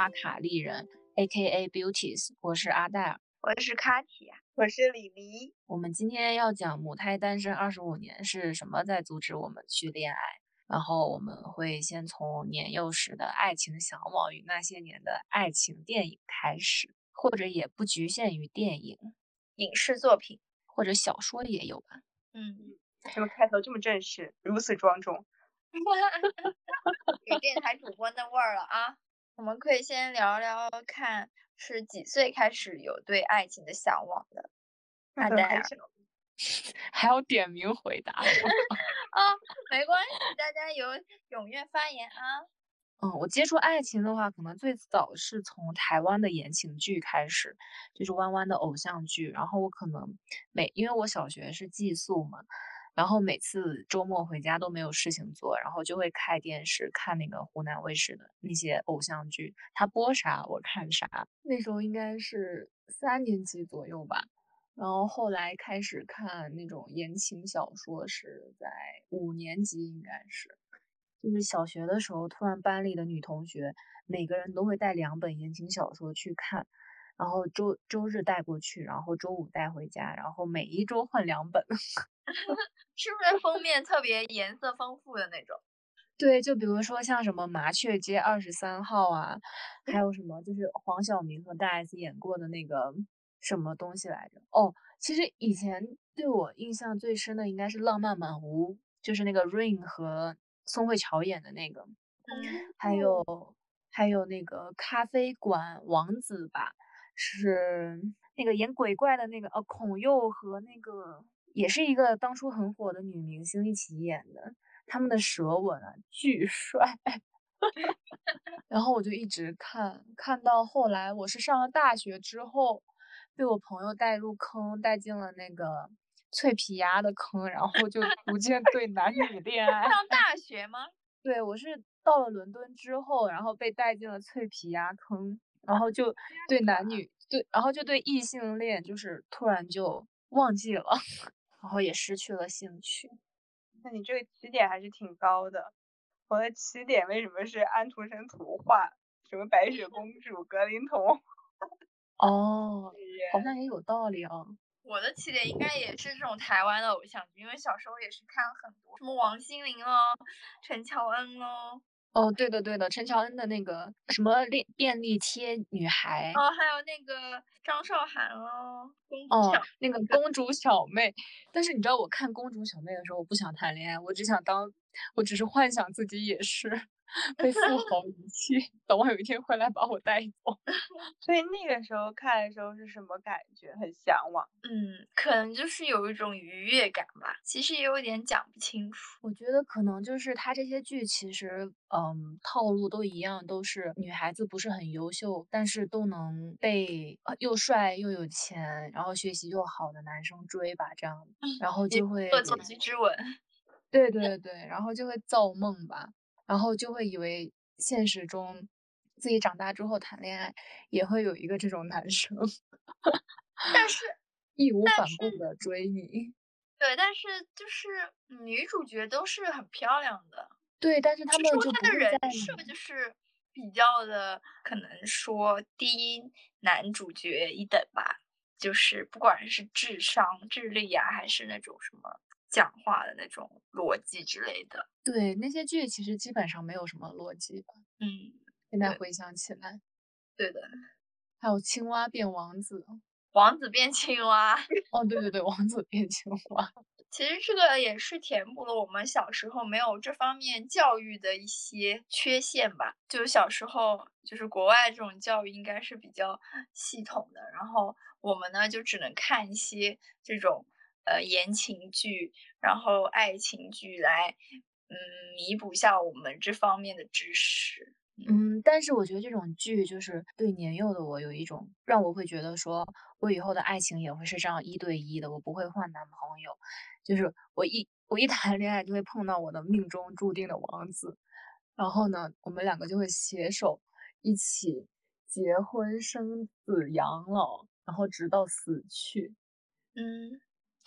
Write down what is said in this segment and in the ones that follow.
阿卡丽人，A.K.A. Beauties，我是阿黛尔。我是卡提亚，我是李黎。我们今天要讲母胎单身二十五年是什么在阻止我们去恋爱，然后我们会先从年幼时的爱情向往与那些年的爱情电影开始，或者也不局限于电影，影视作品，或者小说也有吧。嗯，怎么开头这么正式，如此庄重？有电台主播那味儿了啊！我们可以先聊聊看，是几岁开始有对爱情的向往的？阿黛尔还要点名回答啊，没关系，大家有踊跃发言啊。嗯，我接触爱情的话，可能最早是从台湾的言情剧开始，就是弯弯的偶像剧。然后我可能每，因为我小学是寄宿嘛，然后每次周末回家都没有事情做，然后就会开电视看那个湖南卫视的那些偶像剧，他播啥我看啥。那时候应该是三年级左右吧。然后后来开始看那种言情小说，是在五年级，应该是。就是小学的时候，突然班里的女同学每个人都会带两本言情小说去看，然后周周日带过去，然后周五带回家，然后每一周换两本。是不是封面特别颜色丰富的那种？对，就比如说像什么《麻雀街二十三号》啊，还有什么就是黄晓明和大 S 演过的那个什么东西来着？哦，其实以前对我印象最深的应该是《浪漫满屋》，就是那个 Rain 和。宋慧乔演的那个，还有还有那个咖啡馆王子吧，是那个演鬼怪的那个，呃，孔侑和那个也是一个当初很火的女明星一起演的，他们的舌吻啊巨帅，然后我就一直看，看到后来我是上了大学之后，被我朋友带入坑，带进了那个。脆皮鸭的坑，然后就逐渐对男女 恋爱。上大学吗？对，我是到了伦敦之后，然后被带进了脆皮鸭坑，然后就对男女对，然后就对异性恋就是突然就忘记了，然后也失去了兴趣。那你这个起点还是挺高的。我的起点为什么是安徒生图画？什么白雪公主、格林童？哦，好像也有道理啊。我的起点应该也是这种台湾的偶像剧，因为小时候也是看了很多，什么王心凌咯，陈乔恩咯。哦，对的对的，陈乔恩的那个什么便便利贴女孩。哦，还有那个张韶涵哦。哦，那个公主小妹。但是你知道，我看公主小妹的时候，我不想谈恋爱，我只想当，我只是幻想自己也是。被富豪遗弃，等我有一天回来把我带走。所以那个时候看的时候是什么感觉？很向往。嗯，可能就是有一种愉悦感吧。其实也有点讲不清楚。我觉得可能就是他这些剧其实，嗯，套路都一样，都是女孩子不是很优秀，但是都能被又帅又有钱，然后学习又好的男生追吧，这样，然后就会恶作剧之吻。对对对，然后就会造梦吧。然后就会以为现实中自己长大之后谈恋爱也会有一个这种男生，但是义无反顾的追你。对，但是就是女主角都是很漂亮的。对，但是他们就他的人设就是比较的，可能说低男主角一等吧。就是不管是智商、智力啊，还是那种什么。讲话的那种逻辑之类的，对那些剧其实基本上没有什么逻辑吧。嗯，现在回想起来，对的。还有青蛙变王子，王子变青蛙。哦，对对对，王子变青蛙。其实这个也是填补了我们小时候没有这方面教育的一些缺陷吧。就小时候，就是国外这种教育应该是比较系统的，然后我们呢就只能看一些这种。呃，言情剧，然后爱情剧来嗯弥补一下我们这方面的知识。嗯，但是我觉得这种剧就是对年幼的我有一种让我会觉得说，我以后的爱情也会是这样一对一的，我不会换男朋友，就是我一我一谈恋爱就会碰到我的命中注定的王子，然后呢，我们两个就会携手一起结婚生子养老，然后直到死去。嗯，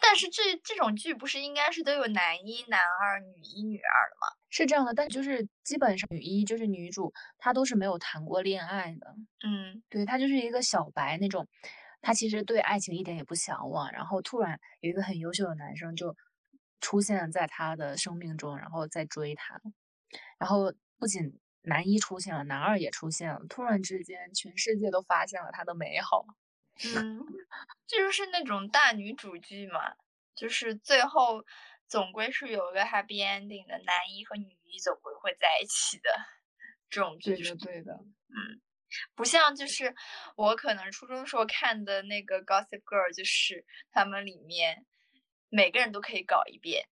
但是这这种剧不是应该是都有男一、男二、女一、女二的吗？是这样的，但就是基本上女一就是女主，她都是没有谈过恋爱的。嗯对，她就是一个小白那种，她其实对爱情一点也不向往，然后突然有一个很优秀的男生就出现在她的生命中，然后再追她，然后不仅男一出现了，男二也出现了，突然之间全世界都发现了她的美好。嗯，这就是那种大女主剧嘛，就是最后总归是有一个 happy ending 的，男一和女一总归会在一起的这种剧是。对的，对的。不像就是我可能初中时候看的那个 Gossip Girl，就是他们里面每个人都可以搞一遍，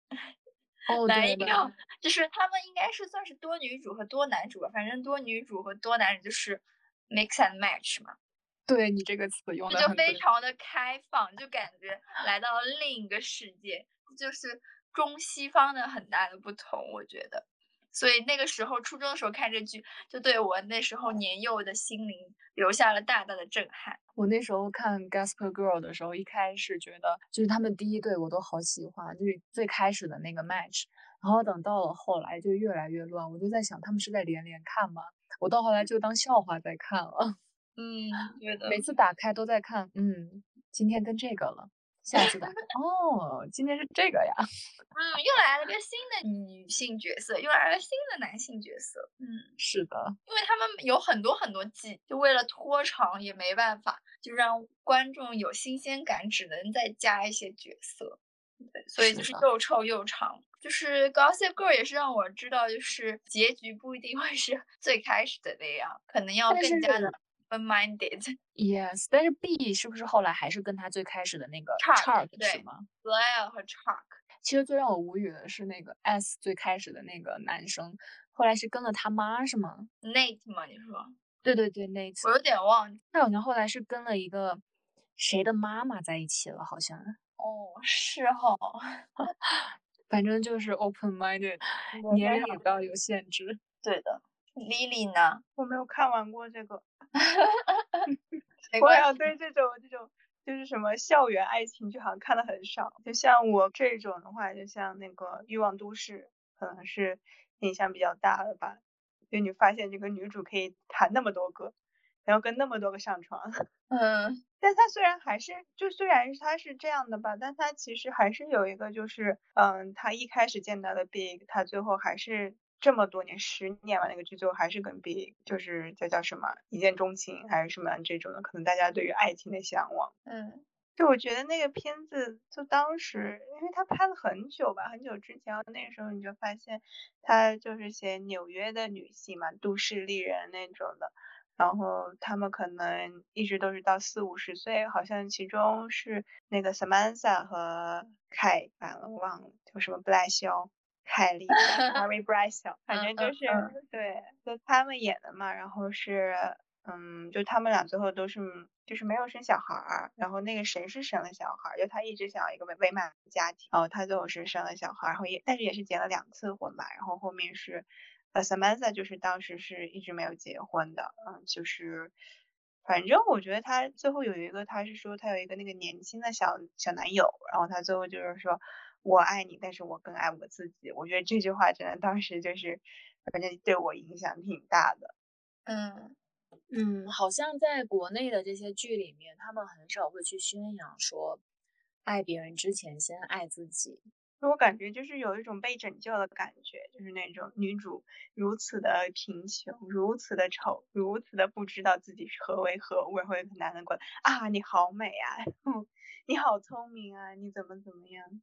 哦，男一对的。就是他们应该是算是多女主和多男主吧，反正多女主和多男主就是 mix and match 嘛，对你这个词用的就。非常的开放，就感觉来到了另一个世界，这就是中西方的很大的不同，我觉得。所以那个时候初中的时候看这剧，就对我那时候年幼的心灵留下了大大的震撼。我那时候看《Gasper Girl》的时候，一开始觉得就是他们第一对我都好喜欢，就是最开始的那个 match，然后等到了后来就越来越乱，我就在想他们是在连连看吗？我到后来就当笑话在看了，嗯，对的每次打开都在看，嗯，今天跟这个了，下次打开，哦，今天是这个呀，嗯，又来了个新的女性角色，又来了新的男性角色。嗯，是的，因为他们有很多很多季，就为了拖长也没办法，就让观众有新鲜感，只能再加一些角色。对，所以就是又臭又长。就是《Gossip Girl》也是让我知道，就是结局不一定会是 最开始的那样，可能要更加的 open-minded。Yes，但是 B 是不是后来还是跟他最开始的那个 Chuck，是对吗？Blair 和 Chuck，其实最让我无语的是那个 S 最开始的那个男生，后来是跟了他妈是吗？Nate 吗，你说，对对对，，Nate 我有点忘记。他好像后来是跟了一个谁的妈妈在一起了，好像，哦，是哈。反正就是 open minded，年龄也不要有限制。对的。Lily 呢？我没有看完过这个，我没关系。要对这种这种就是什么校园爱情剧好像看的很少。就像我这种的话，就像那个《欲望都市》，可能是影响比较大的吧。就你发现这个女主可以谈那么多个，然后跟那么多个上床，嗯但她虽然还是就虽然她是这样的吧，但她其实还是有一个就是嗯，她一开始见到的 Big，她最后还是。这么多年，十年吧，那个剧最后还是跟 Big，就是叫叫什么一见钟情还是什么这种的，可能大家对于爱情的向往。嗯就我觉得那个片子，就当时，因为他拍了很久吧，很久之前，那个时候你就发现，他就是写纽约的女性嘛，都市丽人那种的，然后他们可能一直都是到四五十岁，好像其中是那个 Samantha 和凯，完了我忘了，就什么布莱肖。凯莉 Harry Bradshaw，反正就是、嗯对，就他们演的嘛，然后是嗯，就他们俩最后都是就是没有生小孩儿，然后那个谁是生了小孩儿，就他一直想要一个美美满的家庭，然后他最后是生了小孩儿，然后也但是也是结了两次婚吧，然后后面是呃 Samantha 就是当时是一直没有结婚的，嗯，就是反正我觉得他最后有一个他是说他有一个那个年轻的小小男友，然后他最后就是说。我爱你，但是我更爱我自己。我觉得这句话真的当时就是，反正对我影响挺大的。嗯嗯，好像在国内的这些剧里面，他们很少会去宣扬说，爱别人之前先爱自己。我感觉就是有一种被拯救的感觉，就是那种女主如此的贫穷，如此的丑，如此的不知道自己是何为何物，然后有个男人过来啊，你好美啊，你好聪明啊，你怎么怎么样？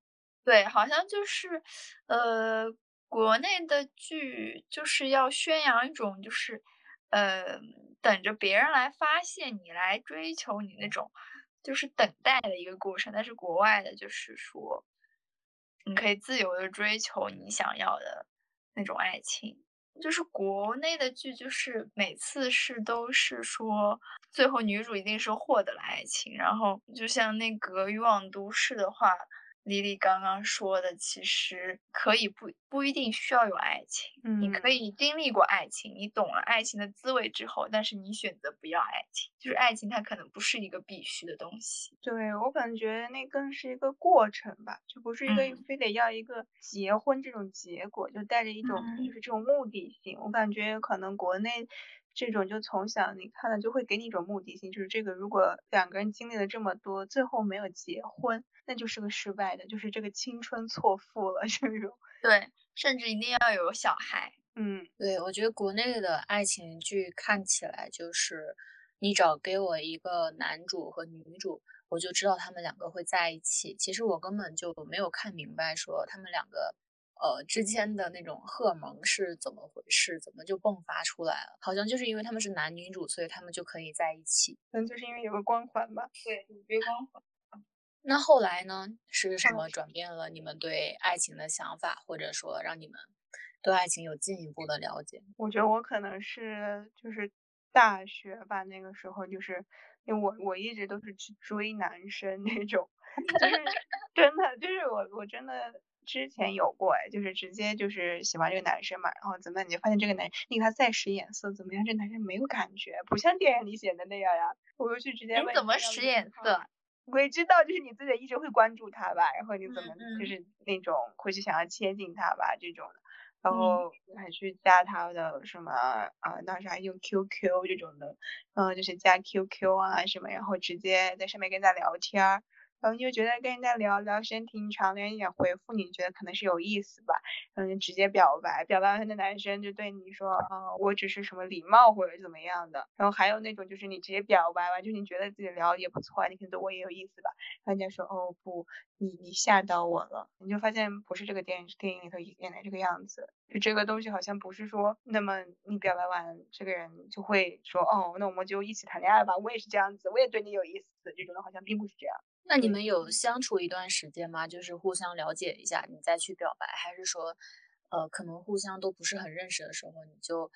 对，好像就是，呃，国内的剧就是要宣扬一种就是，呃，等着别人来发现你，来追求你那种，就是等待的一个过程。但是国外的就是说，你可以自由的追求你想要的那种爱情。就是国内的剧，就是每次是都是说最后女主一定是获得了爱情，然后就像那个《欲望都市》的话。丽丽刚刚说的，其实可以不不一定需要有爱情，你可以经历过爱情，你懂了爱情的滋味之后，但是你选择不要爱情，就是爱情它可能不是一个必须的东西。对我感觉那更是一个过程吧，就不是一个非得要一个结婚这种结果，就带着一种就是这种目的性。我感觉可能国内。这种就从小你看了就会给你一种目的性，就是这个如果两个人经历了这么多，最后没有结婚，那就是个失败的，就是这个青春错付了这种。对，甚至一定要有小孩。嗯，对，我觉得国内的爱情剧看起来就是你找给我一个男主和女主，我就知道他们两个会在一起。其实我根本就没有看明白说他们两个。呃，之间的那种荷尔蒙是怎么回事？怎么就迸发出来了？好像就是因为他们是男女主，所以他们就可以在一起。可能就是因为有个光环吧。对，主角光环。那后来呢？是什么转变了你们对爱情的想法，或者说让你们对爱情有进一步的了解？我觉得我可能是就是大学吧，那个时候就是因为我我一直都是去追男生那种，就是真的就是我我真的。之前有过哎，就是直接就是喜欢这个男生嘛，然后怎么你就发现这个男，你给他再使眼色怎么样？这男生没有感觉，不像电影里写的那样呀。我就去直接问你怎么使眼色？我也知道，就是你自己一直会关注他吧，然后你怎么就是那种会去想要接近他吧这种的，然后还去加他的什么啊，当时还用 QQ 这种的，嗯，就是加 QQ 啊什么，然后直接在上面跟他聊天。然后你就觉得跟人家聊聊时间挺长，人家也回复你，觉得可能是有意思吧，然后就直接表白，表白完的男生就对你说，啊，我只是什么礼貌或者怎么样的。然后还有那种就是你直接表白完，就你觉得自己聊也不错，你可能对我也有意思吧，人家说，哦不，你你吓到我了，你就发现不是这个电影电影里头演的这个样子，就这个东西好像不是说，那么你表白完这个人就会说，哦，那我们就一起谈恋爱吧，我也是这样子，我也对你有意思，这种的好像并不是这样。那你们有相处一段时间吗？就是互相了解一下，你再去表白，还是说，呃，可能互相都不是很认识的时候，你就，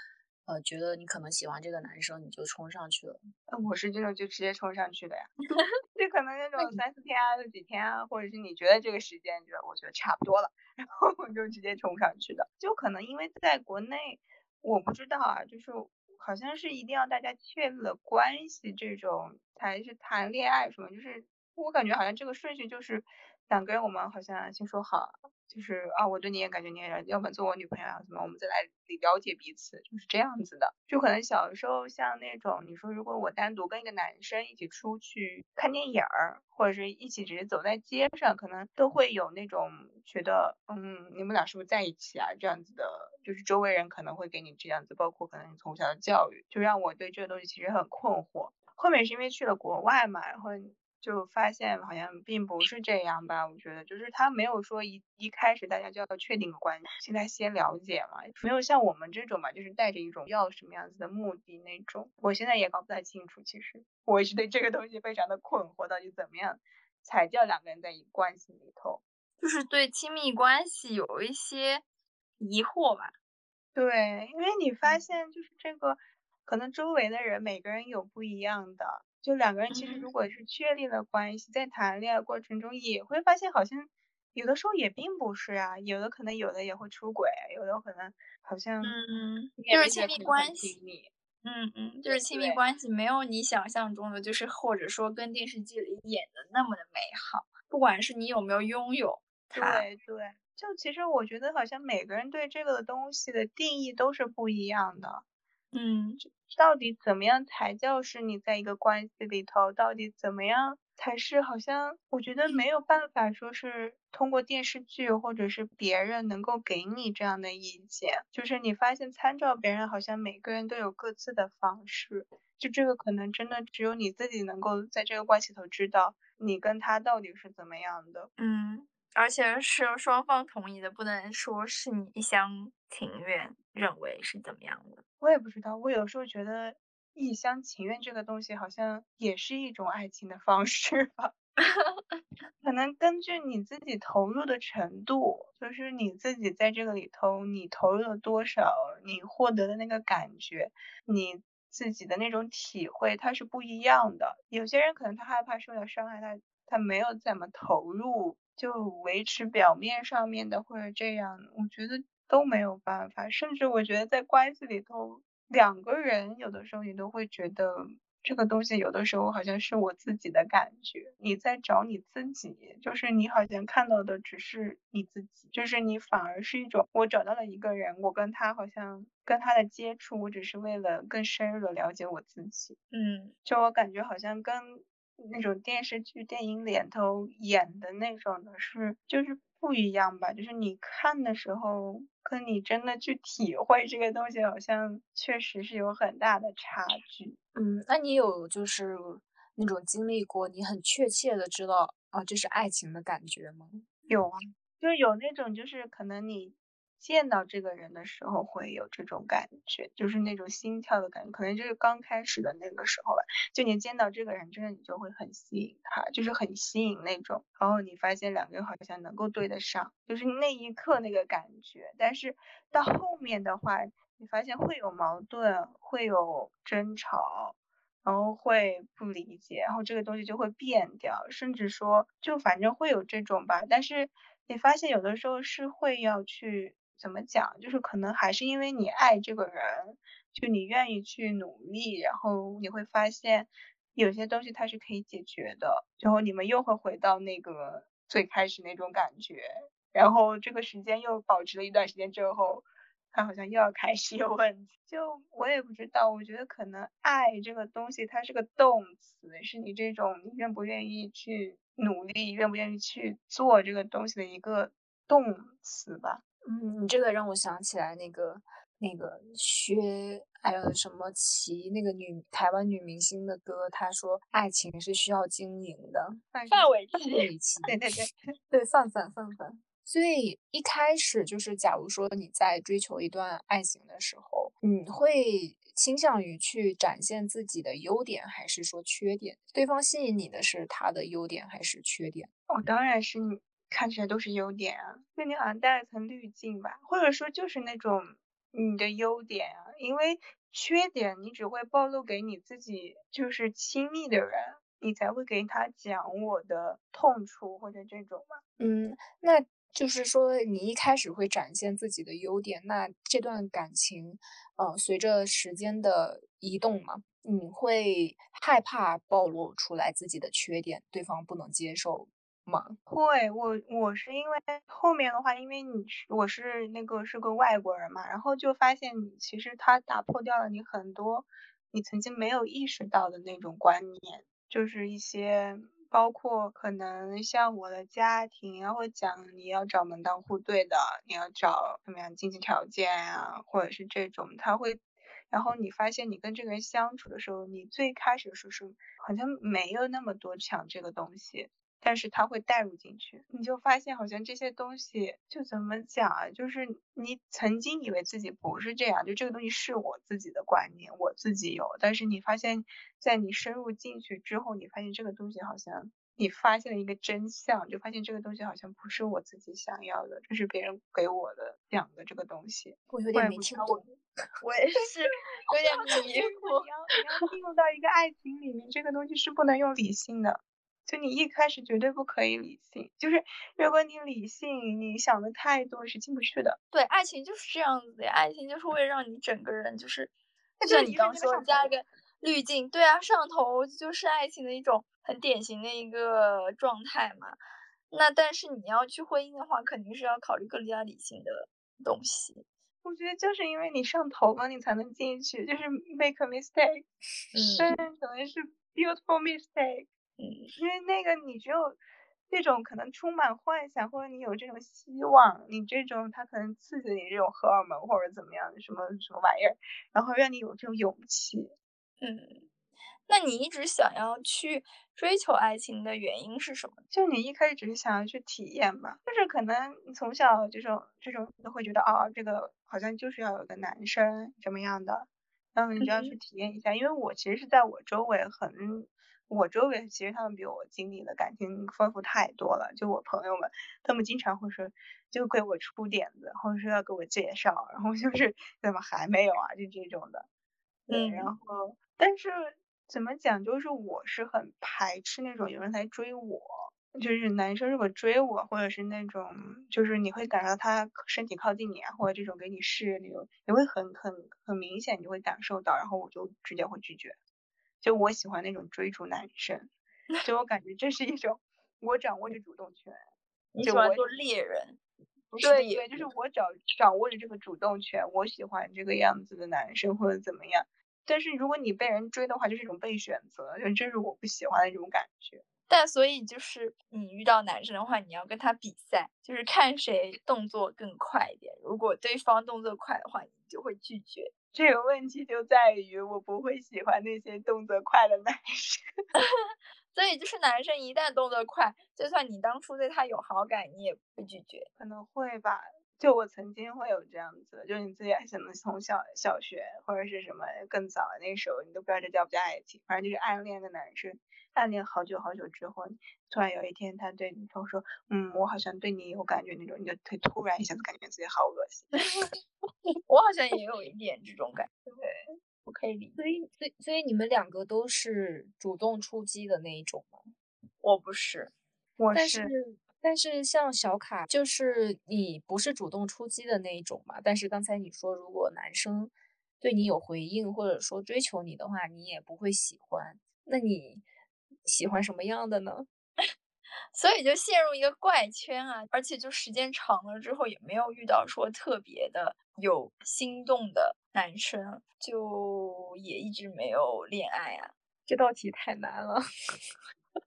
呃，觉得你可能喜欢这个男生，你就冲上去了？呃，我是这种就直接冲上去的呀，就可能那种三四天啊，就几天啊，或者是你觉得这个时间，就我觉得差不多了，然后我就直接冲上去的。就可能因为在国内，我不知道啊，就是好像是一定要大家确立了关系这种才是谈恋爱什么，就是。我感觉好像这个顺序就是两个人，我们好像先说好，就是啊，我对你也感觉你也要么做我女朋友啊，怎么，我们再来了解彼此，就是这样子的。就可能小时候像那种，你说如果我单独跟一个男生一起出去看电影儿，或者是一起只是走在街上，可能都会有那种觉得，嗯，你们俩是不是在一起啊？这样子的，就是周围人可能会给你这样子，包括可能从小的教育，就让我对这个东西其实很困惑。后面是因为去了国外嘛，然后。就发现好像并不是这样吧，我觉得就是他没有说一一开始大家就要确定关系，现在先了解嘛，没有像我们这种嘛，就是带着一种要什么样子的目的那种。我现在也搞不太清楚，其实我一直对这个东西非常的困惑，到底怎么样才叫两个人在一关系里头，就是对亲密关系有一些疑惑吧。对，因为你发现就是这个，可能周围的人每个人有不一样的。就两个人其实如果是确立了关系，在谈恋爱过程中也会发现，好像有的时候也并不是啊，有的可能有的也会出轨，有的可能好像嗯，就是亲密关系，嗯嗯，就是亲密关系没有你想象中的，就是或者说跟电视剧里演的那么的美好，不管是你有没有拥有它，对对，就其实我觉得好像每个人对这个东西的定义都是不一样的。嗯，到底怎么样才叫是你在一个关系里头？到底怎么样才是？好像我觉得没有办法说是通过电视剧或者是别人能够给你这样的意见。就是你发现参照别人，好像每个人都有各自的方式。就这个可能真的只有你自己能够在这个关系头知道你跟他到底是怎么样的。嗯。而且是双方同意的，不能说是你一厢情愿认为是怎么样的。我也不知道，我有时候觉得一厢情愿这个东西好像也是一种爱情的方式吧。可能根据你自己投入的程度，就是你自己在这个里头你投入了多少，你获得的那个感觉，你自己的那种体会，它是不一样的。有些人可能他害怕受到伤害，他他没有怎么投入，就维持表面上面的或者这样，我觉得都没有办法。甚至我觉得在关系里头，两个人有的时候你都会觉得。这个东西有的时候好像是我自己的感觉，你在找你自己，就是你好像看到的只是你自己，就是你反而是一种我找到了一个人，我跟他好像跟他的接触，我只是为了更深入的了解我自己。嗯，就我感觉好像跟那种电视剧、电影里头演的那种的是，就是不一样吧？就是你看的时候，跟你真的去体会这个东西，好像确实是有很大的差距。嗯，那你有就是那种经历过，你很确切的知道啊，这是爱情的感觉吗？有啊，就是有那种，就是可能你见到这个人的时候会有这种感觉，就是那种心跳的感觉，可能就是刚开始的那个时候吧。就你见到这个人，真的你就会很吸引他，就是很吸引那种。然后你发现两个人好像能够对得上，就是那一刻那个感觉。但是到后面的话。你发现会有矛盾，会有争吵，然后会不理解，然后这个东西就会变掉，甚至说就反正会有这种吧。但是你发现有的时候是会要去怎么讲，就是可能还是因为你爱这个人，就你愿意去努力，然后你会发现有些东西它是可以解决的，然后你们又会回到那个最开始那种感觉，然后这个时间又保持了一段时间之后。他好像又要开始有问题，就我也不知道。我觉得可能爱这个东西，它是个动词，是你这种愿不愿意去努力，愿不愿意去做这个东西的一个动词吧。嗯，你这个让我想起来那个那个薛，还有什么齐那个女台湾女明星的歌，她说爱情是需要经营的。范玮琪，对对对 对，范范范范。所以一开始就是，假如说你在追求一段爱情的时候，你会倾向于去展现自己的优点，还是说缺点？对方吸引你的是他的优点还是缺点？哦，当然是你看起来都是优点啊，那你好像带了层滤镜吧，或者说就是那种你的优点啊，因为缺点你只会暴露给你自己就是亲密的人，你才会给他讲我的痛处或者这种嘛。嗯，那。就是说，你一开始会展现自己的优点，那这段感情，呃，随着时间的移动嘛，你会害怕暴露出来自己的缺点，对方不能接受吗？会，我我是因为后面的话，因为你是我是那个是个外国人嘛，然后就发现你其实他打破掉了你很多你曾经没有意识到的那种观念，就是一些。包括可能像我的家庭，然后讲你要找门当户对的，你要找什么样经济条件啊，或者是这种，他会，然后你发现你跟这个人相处的时候，你最开始的时候是好像没有那么多抢这个东西。但是他会带入进去，你就发现好像这些东西就怎么讲啊？就是你曾经以为自己不是这样，就这个东西是我自己的观念，我自己有。但是你发现，在你深入进去之后，你发现这个东西好像你发现了一个真相，就发现这个东西好像不是我自己想要的，这是别人给我的讲的这个东西。我有点没听懂。我也是 有点迷糊。你要你要进入到一个爱情里面，这个东西是不能用理性的。就你一开始绝对不可以理性，就是如果你理性，你想的太多是进不去的。对，爱情就是这样子的，爱情就是会让你整个人就是，就像你刚说加一个滤镜，对啊，上头就是爱情的一种很典型的一个状态嘛。那但是你要去婚姻的话，肯定是要考虑更加理性的东西。我觉得就是因为你上头了，你才能进去，就是 make a mistake，嗯，可能是 beautiful mistake。嗯，因为那个你只有那种可能充满幻想，或者你有这种希望，你这种他可能刺激你这种荷尔蒙或者怎么样的什么什么玩意儿，然后让你有这种勇气。嗯，那你一直想要去追求爱情的原因是什么？就你一开始只是想要去体验吧，就是可能你从小这种这种都会觉得哦，这个好像就是要有个男生什么样的，然后你就要去体验一下。因为我其实是在我周围很。我周围其实他们比我经历的感情丰富太多了。就我朋友们，他们经常会说，就给我出点子，或者说要给我介绍，然后就是怎么还没有啊？就这种的。对，然后但是怎么讲，就是我是很排斥那种有人来追我。就是男生如果追我，或者是那种，就是你会感受到他身体靠近你啊，或者这种给你示那种，你会很很很明显，你会感受到，然后我就直接会拒绝。就我喜欢那种追逐男生，就我感觉这是一种我掌握着主动权。你喜欢做猎人？对对，就是我掌掌握着这个主动权，我喜欢这个样子的男生或者怎么样。但是如果你被人追的话，就是一种被选择，就这是我不喜欢的一种感觉。但所以就是你遇到男生的话，你要跟他比赛，就是看谁动作更快一点。如果对方动作快的话，你就会拒绝。这个问题就在于我不会喜欢那些动作快的男生。所以就是男生一旦动作快，就算你当初对他有好感，你也不拒绝。可能会吧，就我曾经会有这样子，就是你自己可能从小小学或者是什么更早那时候，你都不知道这叫不叫爱情，反正就是暗恋的男生。暗恋好久好久之后，突然有一天他对你说：“嗯，我好像对你有感觉那种。”你就会突然一下子感觉自己好恶心。我好像也有一点这种感觉，我可以理解。所以，所以，所以你们两个都是主动出击的那一种吗？我不是，我是。但是像小卡，就是你不是主动出击的那一种嘛？但是刚才你说，如果男生对你有回应，或者说追求你的话，你也不会喜欢。那你？喜欢什么样的呢？所以就陷入一个怪圈啊，而且就时间长了之后也没有遇到说特别的有心动的男生，就也一直没有恋爱啊。这道题太难了，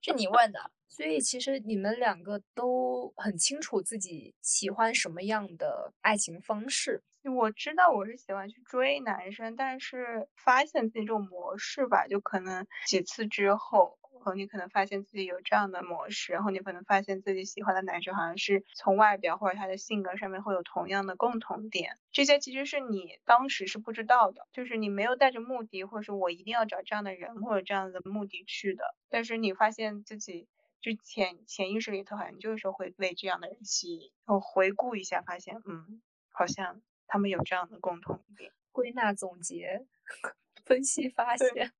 是你问的。所以其实你们两个都很清楚自己喜欢什么样的爱情方式。我知道我是喜欢去追男生，但是发现自己这种模式吧，就可能几次之后。后你可能发现自己有这样的模式，然后你可能发现自己喜欢的男生好像是从外表或者他的性格上面会有同样的共同点，这些其实是你当时是不知道的，就是你没有带着目的，或者是我一定要找这样的人或者这样的目的去的，但是你发现自己就潜潜意识里头好像就是说会被这样的人吸引，我回顾一下发现，嗯，好像他们有这样的共同点，归纳总结，分析发现。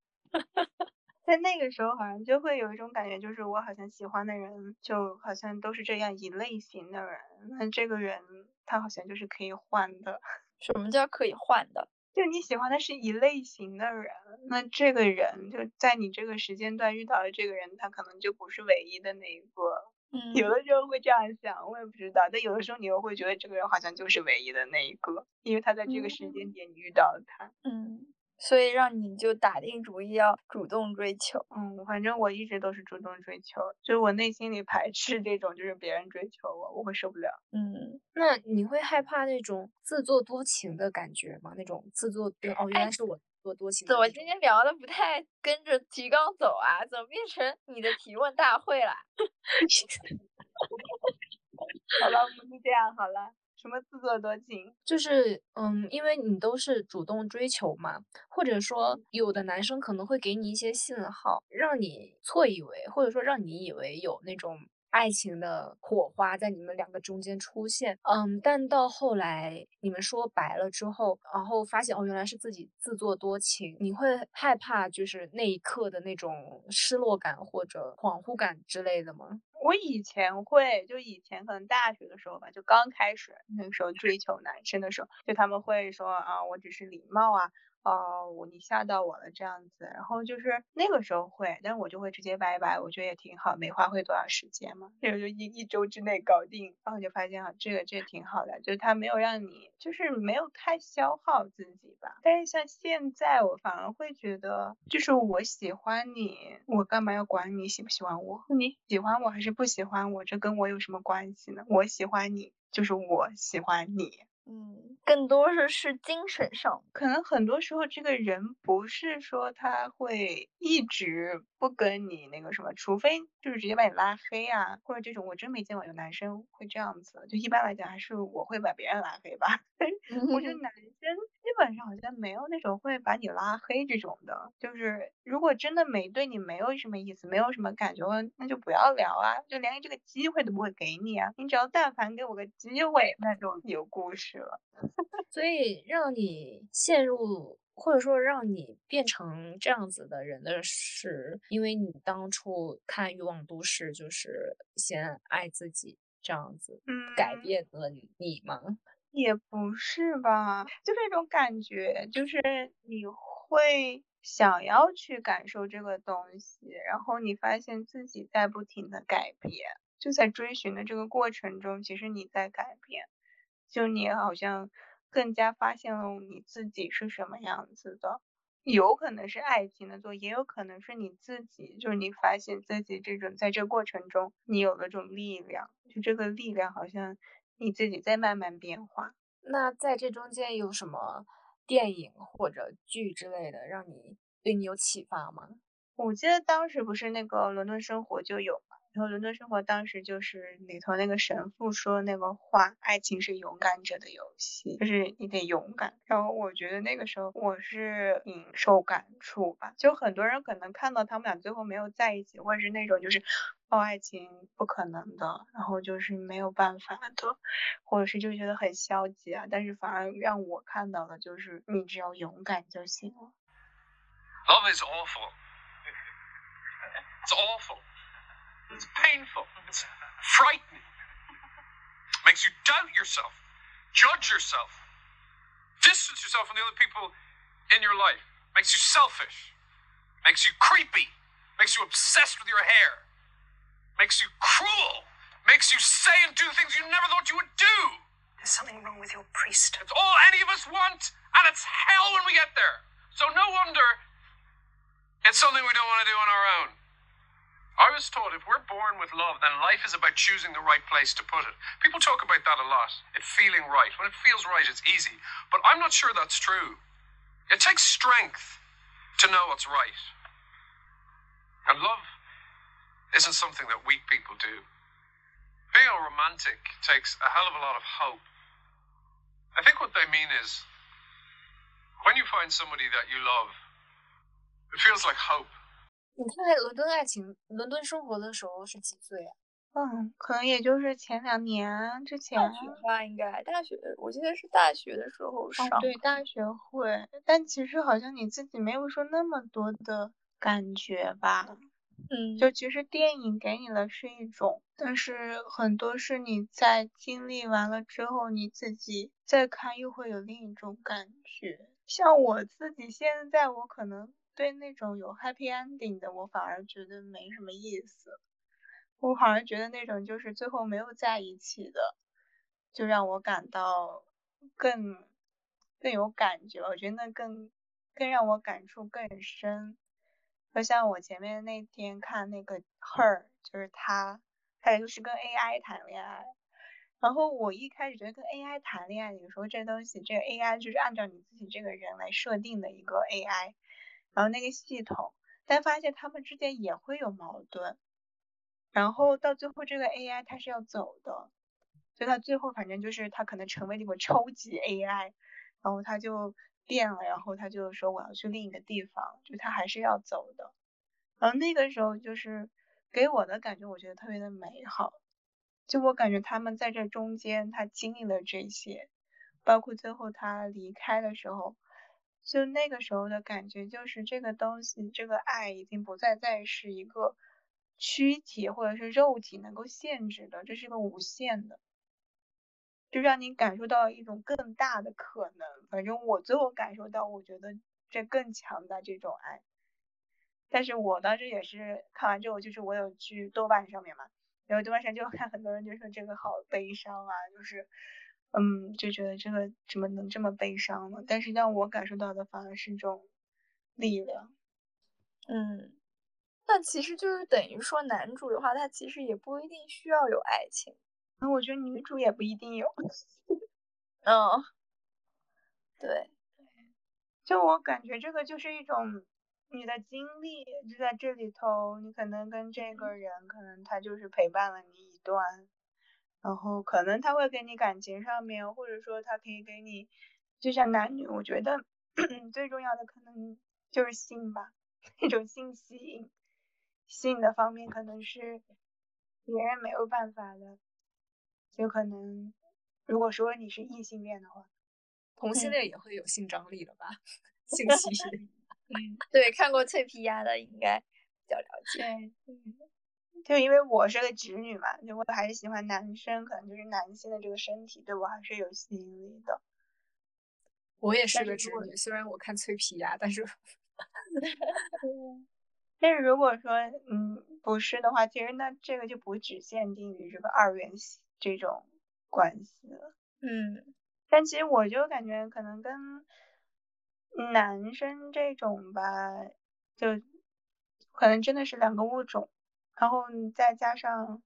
在那个时候，好像就会有一种感觉，就是我好像喜欢的人，就好像都是这样一类型的人。那这个人，他好像就是可以换的。什么叫可以换的？就你喜欢的是一类型的人，那这个人就在你这个时间段遇到的这个人，他可能就不是唯一的那一个。嗯，有的时候会这样想，我也不知道。但有的时候你又会觉得这个人好像就是唯一的那一个，因为他在这个时间点你遇到了他。嗯。所以让你就打定主意要主动追求，嗯，反正我一直都是主动追求，就是我内心里排斥这种就是别人追求我，我会受不了。嗯，那你会害怕那种自作多情的感觉吗？那种自作多哦，原来是我自作多情。怎么今天聊的不太跟着提纲走啊？怎么变成你的提问大会了？好了，我们就这样好了。什么自作多情？就是，嗯，因为你都是主动追求嘛，或者说有的男生可能会给你一些信号，让你错以为，或者说让你以为有那种爱情的火花在你们两个中间出现，嗯，但到后来你们说白了之后，然后发现哦，原来是自己自作多情，你会害怕就是那一刻的那种失落感或者恍惚感之类的吗？我以前会，就以前可能大学的时候吧，就刚开始那个时候追求男生的时候，就他们会说啊，我只是礼貌啊。哦，你吓到我了这样子，然后就是那个时候会，但我就会直接拜拜，我觉得也挺好，没花费多少时间嘛，这个就一一周之内搞定，然后就发现啊，这个这挺好的，就是他没有让你，就是没有太消耗自己吧。但是像现在，我反而会觉得，就是我喜欢你，我干嘛要管你喜不喜欢我？你喜欢我还是不喜欢我，这跟我有什么关系呢？我喜欢你，就是我喜欢你。嗯，更多是是精神上，可能很多时候这个人不是说他会一直不跟你那个什么，除非就是直接把你拉黑啊，或者这种我真没见过有男生会这样子。就一般来讲，还是我会把别人拉黑吧。我觉得男 生基本上好像没有那种会把你拉黑这种的，就是如果真的没对你没有什么意思，没有什么感觉，那就不要聊啊，就连这个机会都不会给你啊。你只要但凡给我个机会，那就有故事了。所以让你陷入，或者说让你变成这样子的人的是，因为你当初看《欲望都市》就是先爱自己这样子，改嗯变了你吗？也不是吧，就是一种感觉，就是你会想要去感受这个东西，然后你发现自己在不停的改变，就在追寻的这个过程中，其实你在改变，就你好像更加发现了你自己是什么样子的，有可能是爱情的作用，也有可能是你自己，就是你发现自己这种在这过程中，你有了种力量，就这个力量好像。你自己在慢慢变化。那在这中间有什么电影或者剧之类的，让你对你有启发吗？我记得当时不是那个《伦敦生活》就有嘛，然后《伦敦生活》当时就是里头那个神父说那个话：“爱情是勇敢者的游戏，就是你得勇敢。”然后我觉得那个时候我是挺受感触吧，就很多人可能看到他们俩最后没有在一起，或者是那种就是。哦，爱情不可能的，然后就是没有办法的，或者是就觉得很消极啊。但是反而让我看到的就是，你只要勇敢就行了。Love is awful. It's awful. It's painful. It's uh, frightening. Makes you doubt yourself, judge yourself, distance yourself from the other people in your life. Makes you selfish. Makes you creepy. Makes you obsessed with your hair. Makes you cruel. Makes you say and do things you never thought you would do. There's something wrong with your priesthood. It's all any of us want, and it's hell when we get there. So no wonder it's something we don't want to do on our own. I was taught if we're born with love, then life is about choosing the right place to put it. People talk about that a lot. It feeling right. When it feels right, it's easy. But I'm not sure that's true. It takes strength to know what's right. And love isn't something that weak people do. Being a romantic takes a hell of a lot of hope. I think what they mean is when you find somebody that you love, it feels like hope. 你看《伦敦爱情》《伦敦生活》的时候是几岁啊？嗯，可能也就是前两年之前。大学吧，应该大学，我记得是大学的时候上。哦，对，大学会，但其实好像你自己没有说那么多的感觉吧。嗯，就其实电影给你的是一种，但是很多是你在经历完了之后，你自己再看又会有另一种感觉。像我自己现在，我可能对那种有 happy ending 的，我反而觉得没什么意思。我反而觉得那种就是最后没有在一起的，就让我感到更更有感觉。我觉得那更更让我感触更深。就像我前面那天看那个 Her，就是他，他也就是跟 AI 谈恋爱。然后我一开始觉得跟 AI 谈恋爱，有时候这东西，这个 AI 就是按照你自己这个人来设定的一个 AI，然后那个系统，但发现他们之间也会有矛盾。然后到最后这个 AI 它是要走的，所以它最后反正就是它可能成为了一个超级 AI，然后它就。变了，然后他就说我要去另一个地方，就他还是要走的。然后那个时候就是给我的感觉，我觉得特别的美好。就我感觉他们在这中间，他经历了这些，包括最后他离开的时候，就那个时候的感觉就是这个东西，这个爱已经不再再是一个躯体或者是肉体能够限制的，这是个无限的。就让你感受到一种更大的可能，反正我最后感受到，我觉得这更强大这种爱。但是我当时也是看完之后，就是我有去豆瓣上面嘛，然后豆瓣上就看很多人就说这个好悲伤啊，就是嗯，就觉得这个怎么能这么悲伤呢？但是让我感受到的反而是一种力量。嗯，那其实就是等于说男主的话，他其实也不一定需要有爱情。那我觉得女主也不一定有，嗯，对，就我感觉这个就是一种你的经历就在这里头，你可能跟这个人，可能他就是陪伴了你一段，然后可能他会给你感情上面，或者说他可以给你，就像男女，我觉得 最重要的可能就是性吧，那种性吸引，性的方面可能是别人没有办法的，就可能如果说你是异性恋的话。同性嗯恋也会有性张力的吧？性吸引。嗯，对，看过脆皮鸭的应该比较了解。对，嗯，就因为我是个直女嘛，就我还是喜欢男生，可能就是男性的这个身体对我还是有吸引力的。我也是个直女，虽然我看脆皮鸭，但是 但是如果说嗯不是的话，其实那这个就不只限定于这个二元系这种关系了。嗯但其实我就感觉可能跟男生这种吧，就可能真的是两个物种，然后你再加上，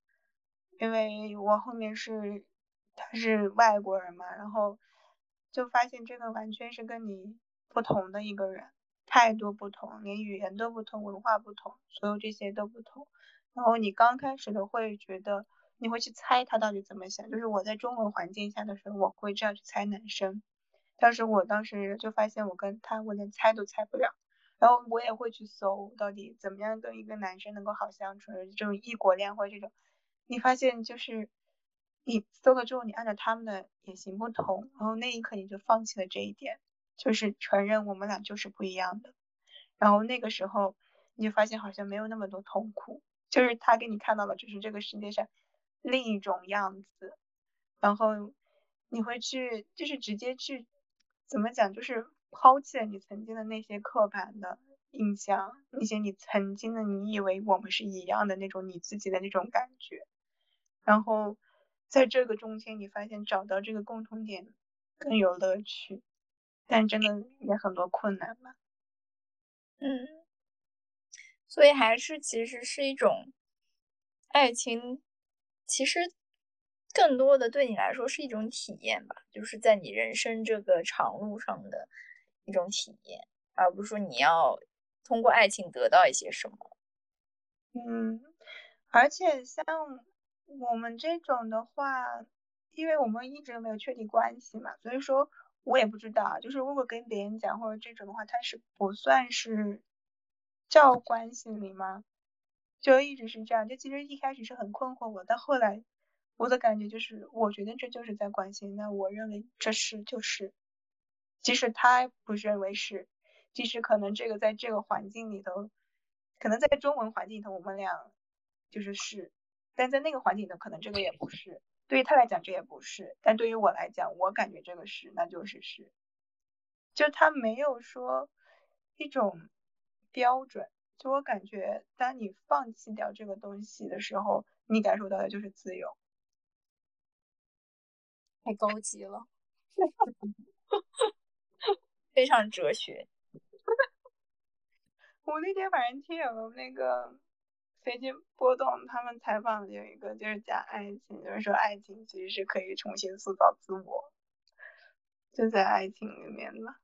因为我后面是他是外国人嘛，然后就发现这个完全是跟你不同的一个人，态度不同，连语言都不同，文化不同，所有这些都不同。然后你刚开始的会觉得。你会去猜他到底怎么想，就是我在中文环境下的时候，我会这样去猜男生，但是我当时就发现我跟他，我连猜都猜不了，然后我也会去搜到底怎么样跟一个男生能够好相处，这种异国恋或者这种，你发现就是你搜了之后，你按照他们的也行不通，然后那一刻你就放弃了这一点，就是承认我们俩就是不一样的，然后那个时候你就发现好像没有那么多痛苦，就是他给你看到了，就是这个世界上。另一种样子，然后你会去，就是直接去，怎么讲，就是抛弃了你曾经的那些刻板的印象，那些你曾经的你以为我们是一样的那种你自己的那种感觉，然后在这个中间，你发现找到这个共同点更有乐趣，但真的也很多困难吧。嗯，所以还是其实是一种爱情。其实，更多的对你来说是一种体验吧，就是在你人生这个长路上的一种体验，而不是说你要通过爱情得到一些什么。嗯，而且像我们这种的话，因为我们一直没有确定关系嘛，所以说我也不知道，就是如果跟别人讲或者这种的话，它是不算是叫关系里吗？就一直是这样，就其实一开始是很困惑我，但后来我的感觉就是，我觉得这就是在关心，那我认为这是就是，即使他不认为是，即使可能这个在这个环境里头，可能在中文环境里头我们俩就是是，但在那个环境里头可能这个也不是，对于他来讲这也不是，但对于我来讲，我感觉这个是，那就是是，就他没有说一种标准。就我感觉，当你放弃掉这个东西的时候，你感受到的就是自由。太高级了，非常哲学。我那天晚上听有那个随机波动，他们采访有一个就是讲爱情，就是说爱情其实是可以重新塑造自我，就在爱情里面嘛。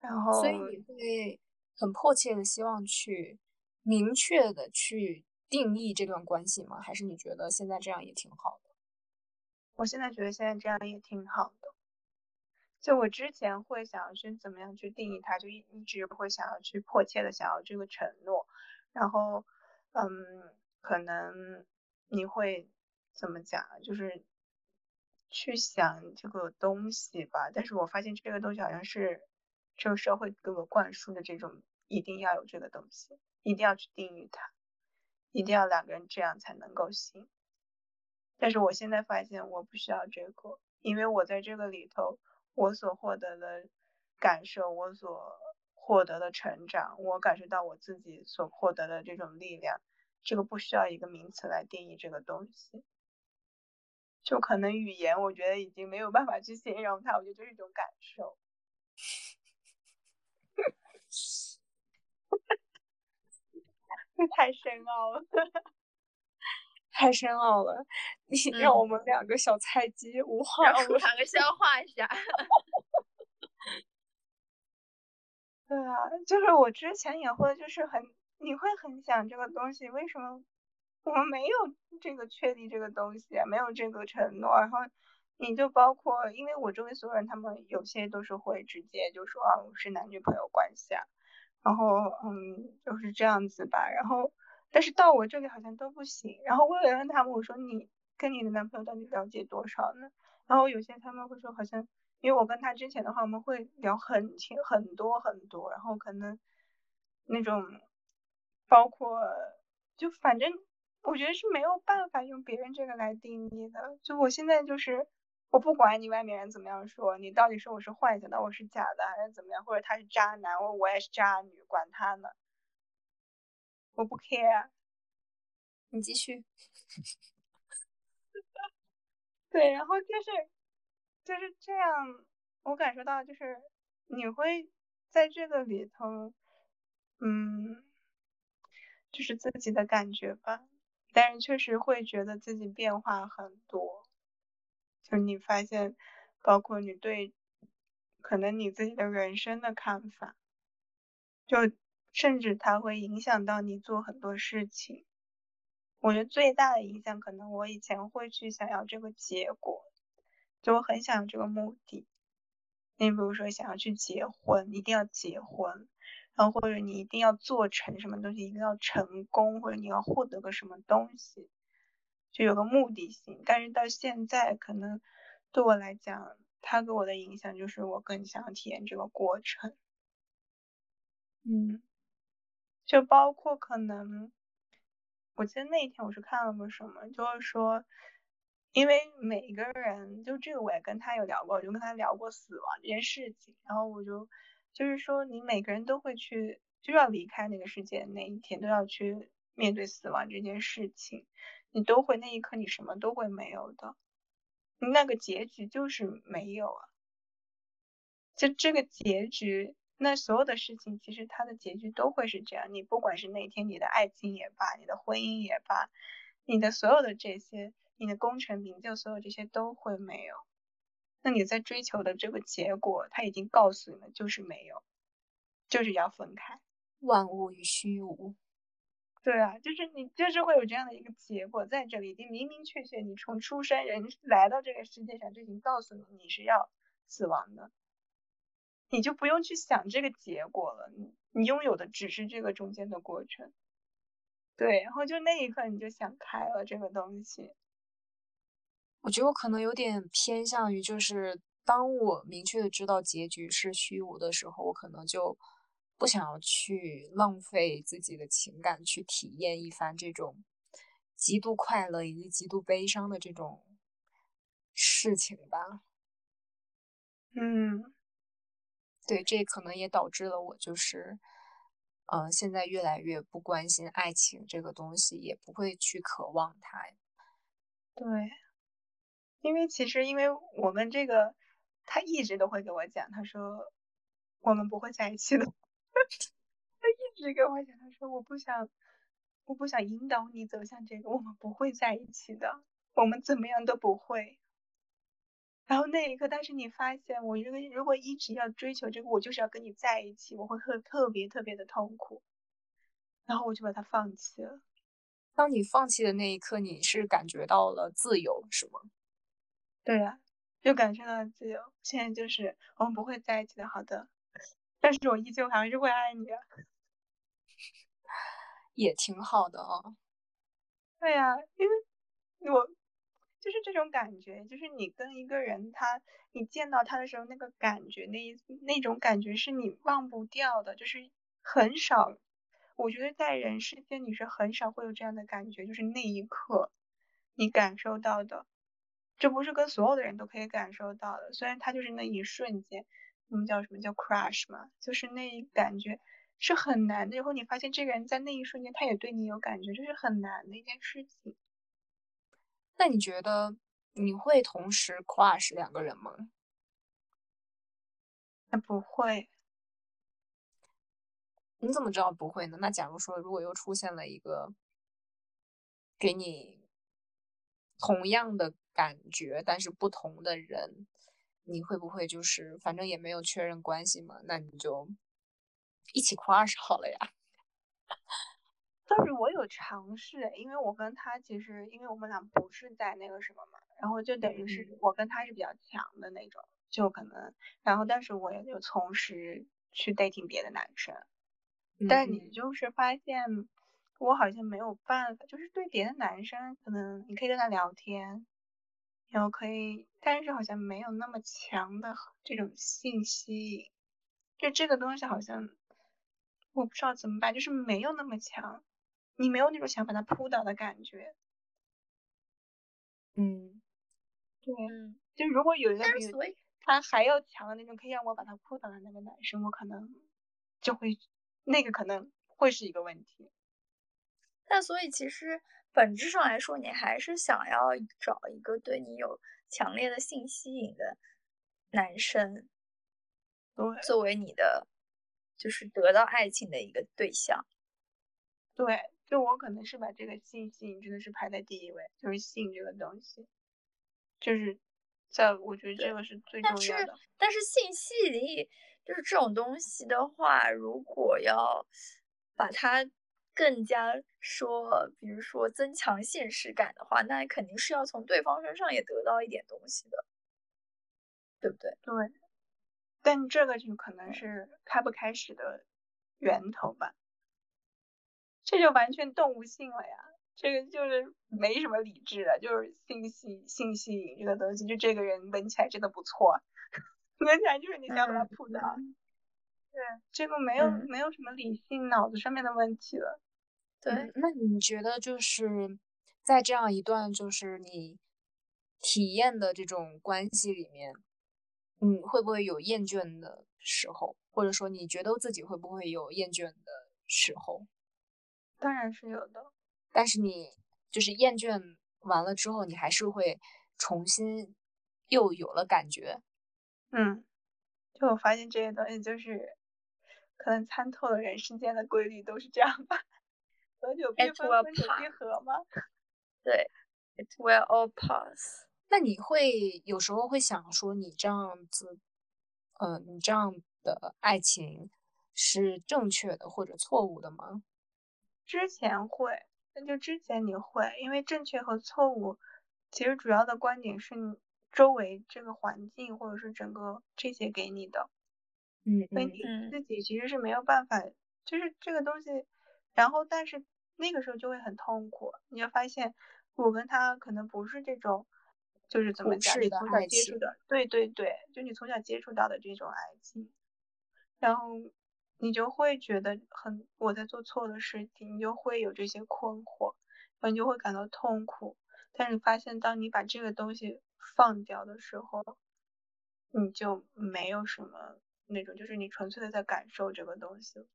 然后，所以你会。很迫切的希望去明确的去定义这段关系吗？还是你觉得现在这样也挺好的？我现在觉得现在这样也挺好的。就我之前会想要去怎么样去定义它，就一一直会想要去迫切的想要这个承诺，然后，嗯，可能你会怎么讲，就是去想这个东西吧。但是我发现这个东西好像是。这个社会给我灌输的这种一定要有这个东西，一定要去定义它，一定要两个人这样才能够行。但是我现在发现我不需要这个，因为我在这个里头，我所获得的感受，我所获得的成长，我感受到我自己所获得的这种力量，这个不需要一个名词来定义这个东西。就可能语言，我觉得已经没有办法去形容它，我觉得就是一种感受。太深奥了，太深奥了，你让嗯我们两个小菜鸡无话让我说们。两个消化一下。对啊，就是我之前也会，就是很，你会很想这个东西，为什么我们没有这个确立这个东西啊，没有这个承诺，然后你就包括，因为我周围所有人，他们有些都是会直接就说啊，我是男女朋友关系啊，然后嗯，就是这样子吧，然后但是到我这里好像都不行，然后我也问他们，我说你跟你的男朋友到底了解多少呢？然后有些他们会说好像。因为我跟他之前的话，我们会聊很清很多很多，然后可能那种包括就反正我觉得是没有办法用别人这个来定义的。就我现在就是我不管你外面人怎么样说，你到底说我是幻想的，我是假的还是怎么样，或者他是渣男，我我也是渣女，管他呢，我不 care。你继续。对，然后就是就是这样，我感受到就是你会在这个里头，嗯，就是自己的感觉吧，但是确实会觉得自己变化很多，就你发现，包括你对可能你自己的人生的看法，就甚至它会影响到你做很多事情。我觉得最大的影响，可能我以前会去想要这个结果，就我很想要这个目的。你比如说想要去结婚，一定要结婚，然后或者你一定要做成什么东西，一定要成功，或者你要获得个什么东西，就有个目的性。但是到现在，可能对我来讲，它给我的影响就是我更想要体验这个过程。嗯，就包括可能。我记得那一天我是看了个什么，就是说，因为每个人就这个我也跟他有聊过，我就跟他聊过死亡这件事情，然后我就就是说，你每个人都会去就要离开那个世界那一天，都要去面对死亡这件事情，你都会那一刻你什么都会没有的，那个结局就是没有啊，就这个结局。那所有的事情，其实它的结局都会是这样。你不管是那天你的爱情也罢，你的婚姻也罢，你的所有的这些，你的功成名就，所有这些都会没有。那你在追求的这个结果，他已经告诉你们就是没有，就是要分开。万物与虚无。对啊，就是你就是会有这样的一个结果在这里，已经明明确确，你从出生人来到这个世界上就已经告诉你你是要死亡的。你就不用去想这个结果了，你你拥有的只是这个中间的过程。对，然后就那一刻你就想开了这个东西。我觉得我可能有点偏向于，就是当我明确的知道结局是虚无的时候，我可能就不想要去浪费自己的情感去体验一番这种极度快乐以及极度悲伤的这种事情吧。嗯。对，这可能也导致了我就是，呃，现在越来越不关心爱情这个东西，也不会去渴望它。对，因为其实因为我们这个，他一直都会给我讲，他说我们不会在一起的。他一直跟我讲，他说我不想，我不想引导你走向这个，我们不会在一起的，我们怎么样都不会。然后那一刻，但是你发现，我如果如果一直要追求这个，我就是要跟你在一起，我会特特别特别的痛苦，然后我就把它放弃了。当你放弃的那一刻，你是感觉到了自由，是吗？对啊，就感受到了自由。现在就是我们不会在一起的，好的，但是我依旧还是会爱你啊。也挺好的啊。对呀、因为我。就是这种感觉，就是你跟一个人他，你见到他的时候那个感觉，那一那种感觉是你忘不掉的，就是很少，我觉得在人世间你是很少会有这样的感觉，就是那一刻你感受到的，这不是跟所有的人都可以感受到的，虽然他就是那一瞬间，我们叫什么叫 crush 嘛，就是那一感觉是很难的，然后你发现这个人在那一瞬间他也对你有感觉，这是很难的一件事情。那你觉得你会同时 crush 两个人吗？那不会。你怎么知道不会呢？那假如说，如果又出现了一个给你同样的感觉，但是不同的人，你会不会就是反正也没有确认关系嘛，那你就一起 crush 好了呀？但是我有尝试，因为我跟他其实，因为我们俩不是在那个什么嘛，然后就等于是我跟他是比较强的那种，就可能，然后但是我也就同时去 dating 别的男生，但你就是发现我好像没有办法，就是对别的男生，可能你可以跟他聊天，然后可以，但是好像没有那么强的这种性吸引，就这个东西好像我不知道怎么办，就是没有那么强。你没有那种想把他扑倒的感觉，嗯，对，嗯，就如果有一个但比是他还要强的那种，可以让我把他扑倒的那个男生，我可能就会那个可能会是一个问题。但所以其实本质上来说，你还是想要找一个对你有强烈的性吸引的男生，对作为你的就是得到爱情的一个对象。对，就我可能是把这个性吸引真的是排在第一位，就是性这个东西，就是在我觉得这个是最重但是要的。但是性吸引力就是这种东西的话，如果要把它更加说，比如说增强现实感的话，那肯定是要从对方身上也得到一点东西的，对不对？对，但这个就可能是开不开始的源头吧。这就完全动物性了呀，这个就是没什么理智的，就是信息、信息引这个东西，就这个人闻起来真的不错，闻起来就是你想把他扑倒。对，这个没有、嗯没有什么理性脑子上面的问题了。对，嗯那你觉得就是在这样一段就是你体验的这种关系里面，嗯，会不会有厌倦的时候，或者说你觉得自己会不会有厌倦的时候？当然是有的，但是你就是厌倦完了之后，你还是会重新又有了感觉。嗯，就我发现这些东西就是可能参透了人世间的规律都是这样吧，合久必分，分久必合嘛。对，it will all pass。那你会有时候会想说，你这样子，呃，你这样的爱情是正确的或者错误的吗？之前会，那就之前你会，因为正确和错误，其实主要的观点是你周围这个环境或者是整个这些给你的，嗯嗯所以你嗯。自己其实是没有办法，就是这个东西，然后但是那个时候就会很痛苦，你就发现我跟他可能不是这种，就是怎么讲，你从小接触的，对对对，就你从小接触到的这种爱情，然后你就会觉得很我在做错的事情，你就会有这些困惑，然后你就会感到痛苦。但是你发现，当你把这个东西放掉的时候，你就没有什么那种，就是你纯粹的在感受这个东西，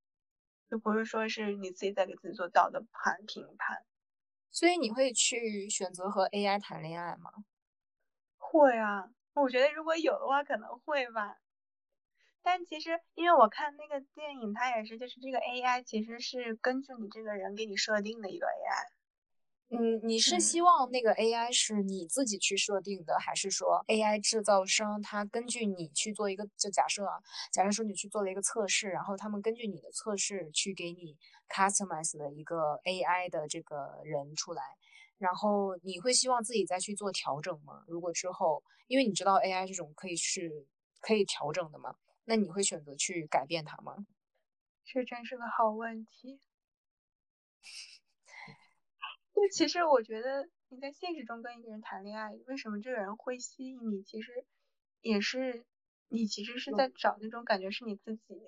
就不是说是你自己在给自己做道德判评判。所以你会去选择和 AI 谈恋爱吗？会啊，我觉得如果有的话可能会吧。但其实，因为我看那个电影，它也是，就是这个 AI 其实是根据你这个人给你设定的一个 AI。嗯，你是嗯希望那个 AI 是你自己去设定的，还是说 AI 制造商他根据你去做一个，就假设啊，假设说你去做了一个测试，然后他们根据你的测试去给你 customize 的一个 AI 的这个人出来，然后你会希望自己再去做调整吗？如果之后，因为你知道 AI 这种可以是可以调整的嘛，那你会选择去改变它吗？这真是个好问题。就其实我觉得你在现实中跟一个人谈恋爱，为什么这个人会吸引你？其实也是你其实是在找那种感觉是你自己，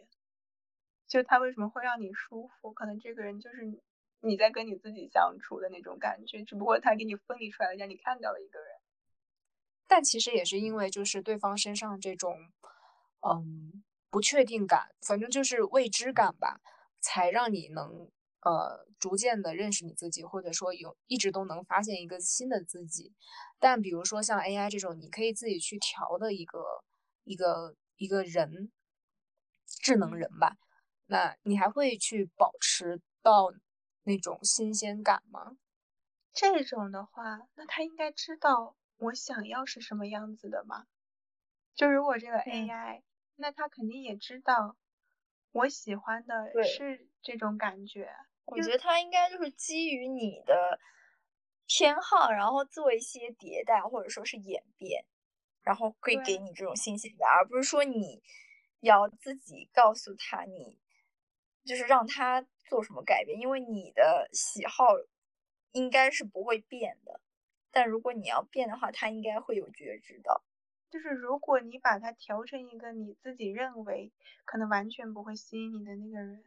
就他为什么会让你舒服？可能这个人就是你你在跟你自己相处的那种感觉，只不过他给你分离出来了，让你看到了一个人。但其实也是因为就是对方身上这种，嗯，不确定感，反正就是未知感吧，才让你能呃逐渐的认识你自己，或者说有一直都能发现一个新的自己。但比如说像 AI 这种，你可以自己去调的一个一个一个人，智能人吧，那你还会去保持到那种新鲜感吗？这种的话，那他应该知道我想要是什么样子的吧？就如果这个 AI，、那他肯定也知道我喜欢的是这种感觉。我觉得他应该就是基于你的偏好，然后做一些迭代或者说是演变，然后会给你这种新鲜感，而不是说你要自己告诉他你就是让他做什么改变，因为你的喜好应该是不会变的，但如果你要变的话，他应该会有觉知到。就是如果你把它调成一个你自己认为可能完全不会吸引你的那个人，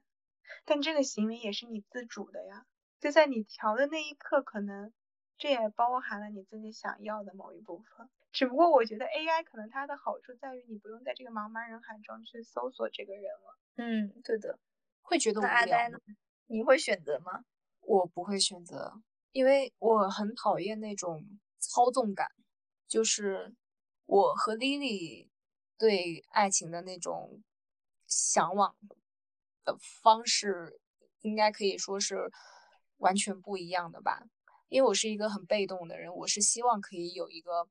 但这个行为也是你自主的呀。就在你调的那一刻，可能这也包含了你自己想要的某一部分。只不过我觉得 AI 可能它的好处在于你不用在这个茫茫人海中去搜索这个人了。嗯，对的。会觉得无聊呆呢？你会选择吗？我不会选择，因为我很讨厌那种操纵感，就是我和 Lily 对爱情的那种向往的方式，应该可以说是完全不一样的吧。因为我是一个很被动的人，我是希望可以有一个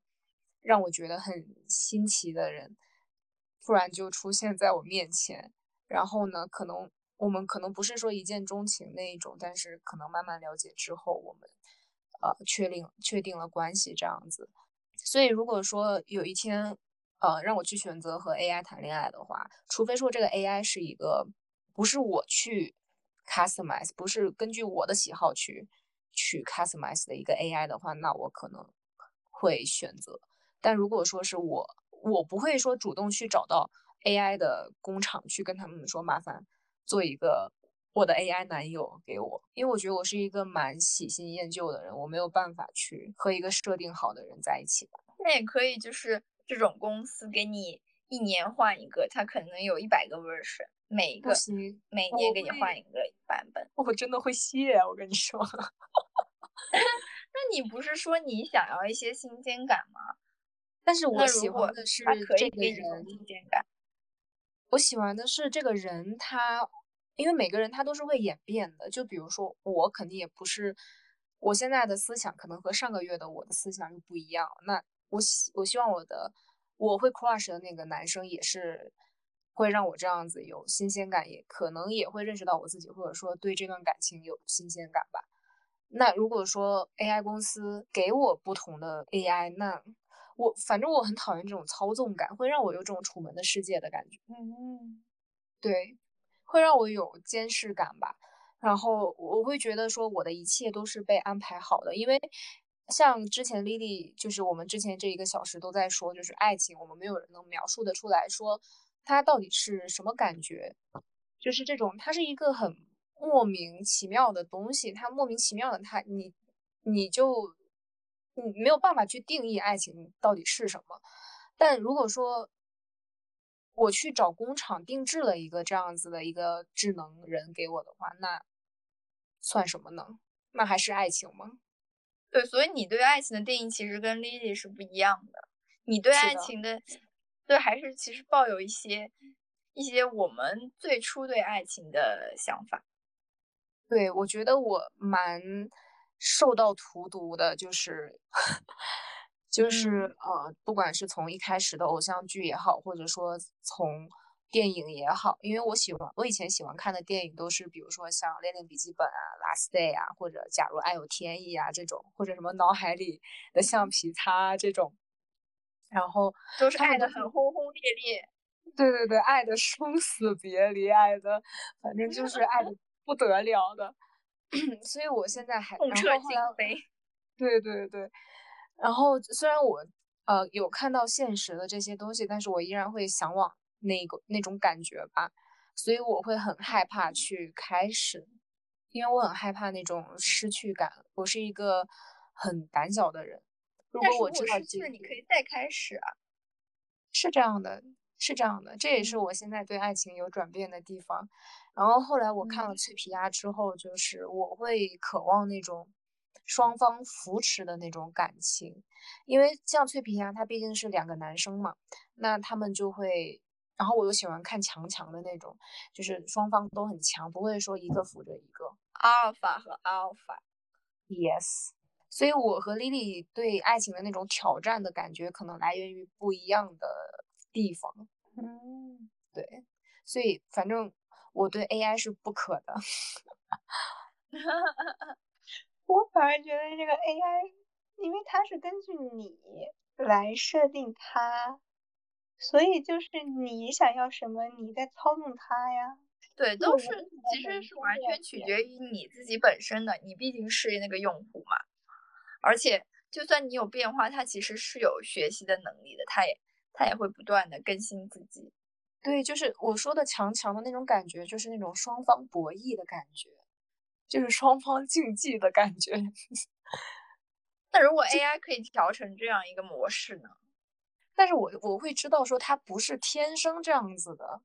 让我觉得很新奇的人，突然就出现在我面前，然后呢，可能我们可能不是说一见钟情那一种，但是可能慢慢了解之后，我们呃确定确定了关系这样子。所以如果说有一天呃让我去选择和 AI 谈恋爱的话，除非说这个 AI 是一个不是我去 customize，不是根据我的喜好去去 customize 的一个 AI 的话，那我可能会选择。但如果说是我，我不会说主动去找到 AI 的工厂去跟他们说麻烦做一个我的 AI 男友给我，因为我觉得我是一个蛮喜新厌旧的人，我没有办法去和一个设定好的人在一起吧。那也可以，就是这种公司给你一年换一个，他可能有一百个 version，每一个，每年给你换一个版本。我真的会谢，我跟你说。那你不是说你想要一些新鲜感吗？但是我喜欢的是这个人，新鲜感，我喜欢的是这个人他，因为每个人他都是会演变的。就比如说我肯定也不是，我现在的思想可能和上个月的我的思想又不一样。那我希我希望我的我会 crush 的那个男生也是会让我这样子有新鲜感，也可能也会认识到我自己，或者说对这段感情有新鲜感吧。那如果说 AI 公司给我不同的 AI，那我反正我很讨厌这种操纵感，会让我有这种楚门的世界的感觉。嗯，对，会让我有监视感吧。然后我会觉得说我的一切都是被安排好的，因为像之前 Lily，就是我们之前这一个小时都在说，就是爱情，我们没有人能描述得出来说它到底是什么感觉，就是这种，它是一个很莫名其妙的东西，它莫名其妙的，它你你就你没有办法去定义爱情到底是什么。但如果说我去找工厂定制了一个这样子的一个智能人给我的话，那算什么呢？那还是爱情吗？对，所以你对爱情的定义其实跟 Lily 是不一样的。你对爱情的，对还是其实抱有一些一些我们最初对爱情的想法。对，我觉得我蛮受到荼毒的，就是就是呃，不管是从一开始的偶像剧也好，或者说从电影也好，因为我喜欢我以前喜欢看的电影都是比如说像《恋恋笔记本》啊，《Last Day》啊，或者《假如爱有天意》啊这种，或者什么脑海里的橡皮擦啊这种，然后都是爱的很轰轰烈烈。对对对，爱的生死别离，爱的反正就是爱的 不得了的，所以我现在还，痛彻心扉。对对对，然后虽然我呃有看到现实的这些东西，但是我依然会向往那个那种感觉吧，所以我会很害怕去开始，因为我很害怕那种失去感，我是一个很胆小的人，如果我知道失去了，你可以再开始啊。是这样的，是这样的，这也是嗯我现在对爱情有转变的地方。然后后来我看了嗯脆皮鸭之后，就是我会渴望那种双方扶持的那种感情，因为像脆皮鸭，它毕竟是两个男生嘛，那他们就会，然后我又喜欢看强强的那种，就是双方都很强，不会说一个扶着一个。阿尔法和阿尔法。Yes，所以我和 Lily 对爱情的那种挑战的感觉，可能来源于不一样的地方。嗯，对，所以反正我对 AI 是不可的。我反而觉得这个 AI，因为它是根据你来设定它，所以就是你想要什么，你在操纵它呀。对，都是其实是完全取决于你自己本身的，你毕竟是那个用户嘛。而且就算你有变化，它其实是有学习的能力的，它也它也会不断的更新自己。对，就是我说的强强的那种感觉，就是那种双方博弈的感觉，就是双方竞技的感觉。那如果 AI 可以调成这样一个模式呢？但是我我会知道说它不是天生这样子的，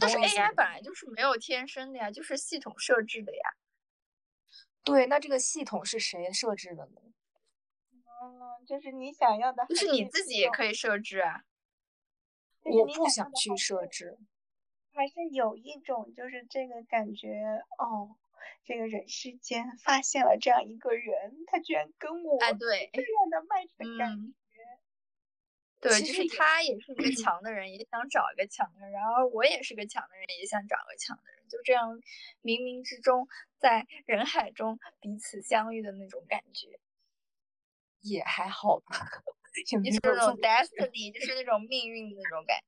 但是 AI 本来就是没有天生的呀，就是系统设置的呀。对，那这个系统是谁设置的呢？嗯，就是你想要的就是你自己也，可以设置啊。我不想去设置。还是有一种就是这个感觉哦，这个人世间发现了这样一个人，他居然跟我哎，对，这样的 match 的感嗯觉。对，其实就是他也是一个 强的人，也想找一个强的人，然后我也是个强的人，也想找个强的人，就这样冥冥之中在人海中彼此相遇的那种感觉，也还好吧，也没就是那种 destiny，就是那种命运的那种感觉。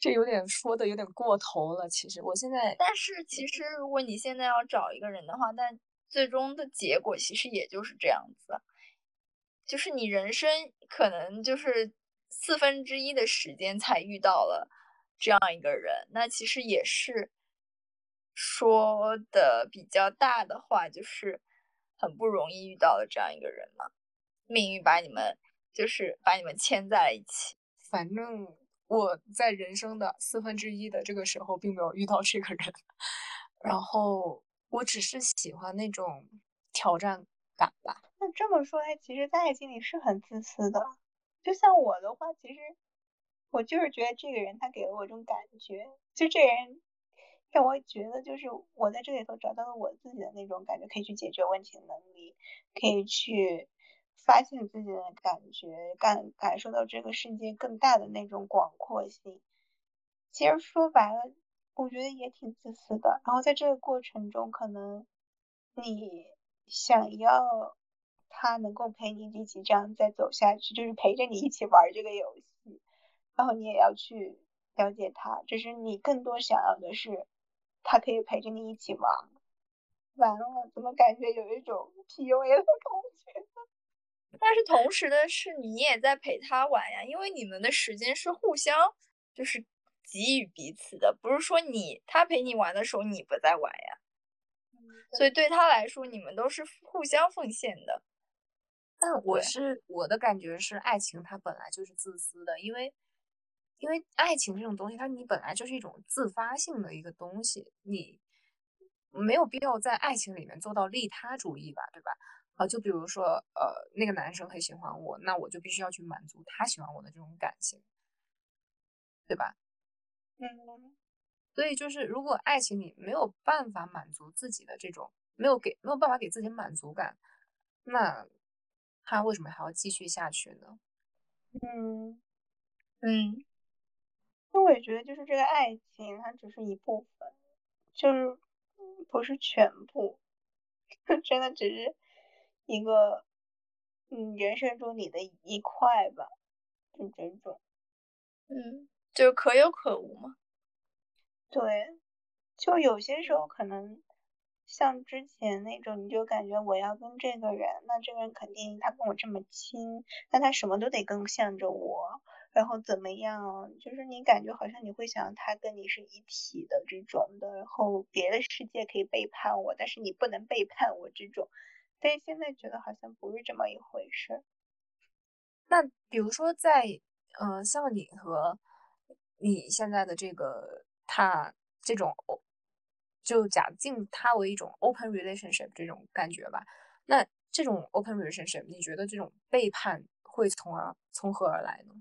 这有点说的有点过头了。其实我现在但是其实如果你现在要找一个人的话，但最终的结果其实也就是这样子，就是你人生可能就是四分之一的时间才遇到了这样一个人，那其实也是说的比较大的话，就是很不容易遇到了这样一个人嘛，命运把你们就是把你们牵在了一起。反正我在人生的四分之一的这个时候，并没有遇到这个人，然后我只是喜欢那种挑战感吧。那这么说来，其实，在爱情里是很自私的。就像我的话，其实我就是觉得这个人他给了我一种感觉，就这人让我觉得就是我在这里头找到了我自己的那种感觉，可以去解决问题的能力，可以去发现自己的感觉，感感受到这个世界更大的那种广阔性。其实说白了，我觉得也挺自私的。然后在这个过程中，可能你想要他能够陪你一起这样再走下去，就是陪着你一起玩这个游戏，然后你也要去了解他，只是你更多想要的是他可以陪着你一起玩。完了，怎么感觉有一种 PUA 的感觉？但是同时的是，你也在陪他玩呀，因为你们的时间是互相就是给予彼此的，不是说你他陪你玩的时候你不在玩呀。所以对他来说，你们都是互相奉献的。但我是我的感觉是，爱情它本来就是自私的，因为因为爱情这种东西，它你本来就是一种自发性的一个东西，你没有必要在爱情里面做到利他主义吧，对吧？啊，就比如说，呃，那个男生很喜欢我，那我就必须要去满足他喜欢我的这种感情，对吧？嗯，所以就是，如果爱情里没有办法满足自己的这种，没有给没有办法给自己满足感，那他为什么还要继续下去呢？嗯，嗯，因为我也觉得就是这个爱情，它只是一部分，就是嗯不是全部，真的只是一个嗯人生中你的一块吧，就这种。嗯，就是可有可无嘛。对，就有些时候可能像之前那种，你就感觉我要跟这个人，那这个人肯定他跟我这么亲，那他什么都得更向着我，然后怎么样，就是你感觉好像你会想他跟你是一体的这种的，然后别的世界可以背叛我，但是你不能背叛我这种，但是现在觉得好像不是这么一回事儿。那比如说在，呃，像你和你现在的这个他这种，就假定他为一种 open relationship 这种感觉吧。那这种 open relationship，你觉得这种背叛会从而从何而来呢？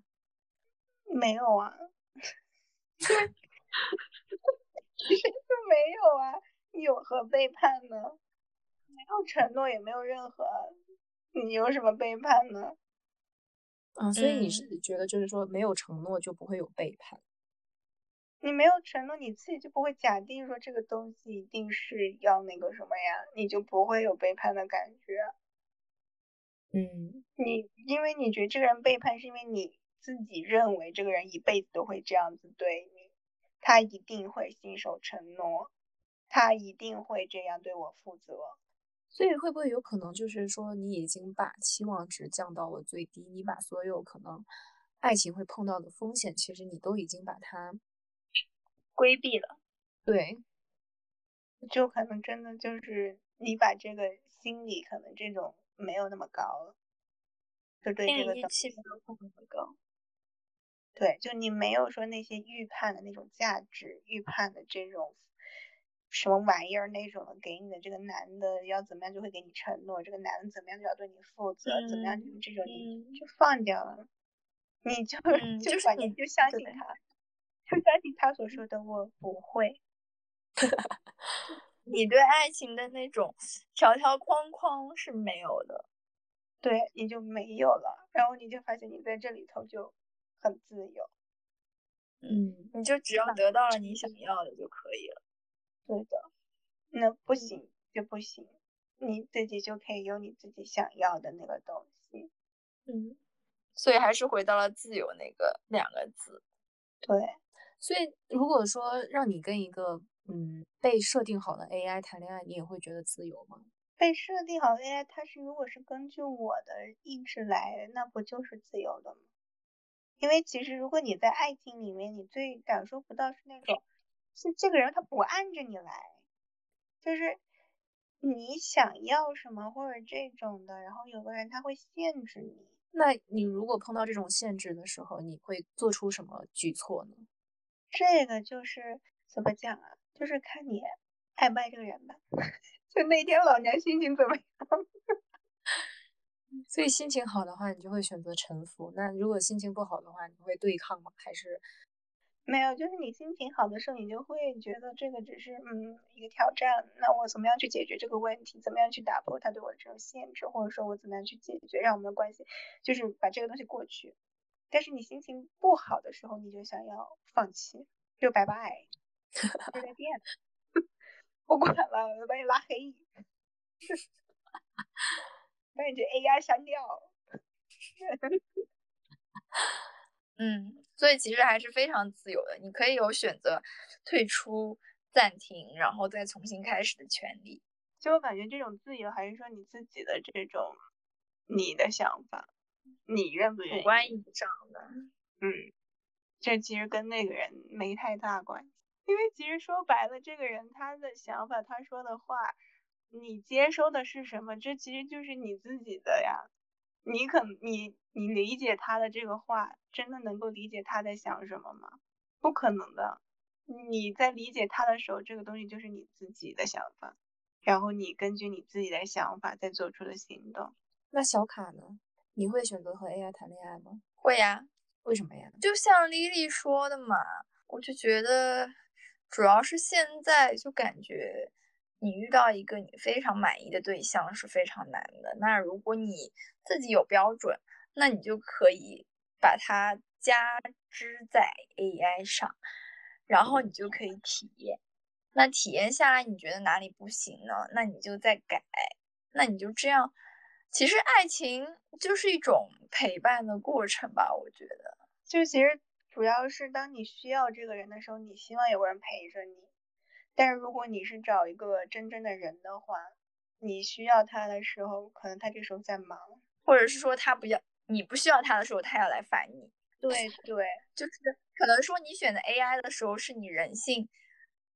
没有啊，其 实就 没有啊，有何背叛呢？没有承诺，也没有任何你有什么背叛呢？啊，所以你嗯是觉得就是说没有承诺就不会有背叛？你没有承诺，你自己就不会假定说这个东西一定是要那个什么呀，你就不会有背叛的感觉。嗯你因为你觉得这个人背叛，是因为你自己认为这个人一辈子都会这样子对你，他一定会信守承诺，他一定会这样对我负责。所以会不会有可能就是说你已经把期望值降到了最低，你把所有可能爱情会碰到的风险，其实你都已经把它规避了。对，就可能真的就是你把这个心理可能这种没有那么高了，就对这个东西期没有那么高。对，就你没有说那些预判的那种价值，预判的这种什么玩意儿那种的，给你的这个男的要怎么样就会给你承诺，这个男的怎么样就要对你负责，怎么样就这种就放掉了，你就 嗯就就是你就相信他，就相信他所说的我不会。你对爱情的那种条条框框是没有的。对，你就没有了，然后你就发现你在这里头就很自由。嗯你就只要得到了你想要的就可以了。对的，那不行就不行，你自己就可以有你自己想要的那个东西。嗯，所以还是回到了自由那个两个字。对，所以如果说让你跟一个嗯被设定好的 AI 谈恋爱，你也会觉得自由吗？被设定好的 AI，它是如果是根据我的意志来，那不就是自由的吗？因为其实如果你在爱情里面，你最感受不到是那种，是这个人他不按着你来，就是你想要什么或者这种的，然后有个人他会限制你。那你如果碰到这种限制的时候，你会做出什么举措呢？这个就是怎么讲啊？就是看你爱不爱这个人吧。就那天老娘心情怎么样？所以心情好的话，你就会选择臣服；那如果心情不好的话，你会对抗吗？还是没有，就是你心情好的时候，你就会觉得这个只是嗯一个挑战。那我怎么样去解决这个问题？怎么样去打破他对我的这种限制？或者说我怎么样去解决，让我们的关系就是把这个东西过去。但是你心情不好的时候，你就想要放弃，就拜拜，就再见，不管了，我把你拉黑，把你这 AI 删掉。嗯，所以其实还是非常自由的，你可以有选择退出、暂停，然后再重新开始的权利。就我感觉这种自由，还是说你自己的这种你的想法，你愿不愿意？主观意义上的，嗯，这其实跟那个人没太大关系，因为其实说白了，这个人他的想法，他说的话，你接收的是什么，这其实就是你自己的呀。你可你你理解他的这个话，真的能够理解他在想什么吗？不可能的。你在理解他的时候，这个东西就是你自己的想法，然后你根据你自己的想法再做出的行动。那小卡呢？你会选择和 AI 谈恋爱吗？会呀，为什么呀？就像丽丽说的嘛，我就觉得主要是现在就感觉你遇到一个你非常满意的对象是非常难的。那如果你自己有标准，那你就可以把它加之在 AI 上，然后你就可以体验。那体验下来，你觉得哪里不行呢？那你就再改。那你就这样。其实爱情就是一种陪伴的过程吧，我觉得。就其实主要是当你需要这个人的时候，你希望有个人陪着你。但是如果你是找一个真正的人的话，你需要他的时候，可能他这时候在忙。或者是说他不要你不需要他的时候，他要来烦你。对对，就是可能说你选择 AI 的时候，是你人性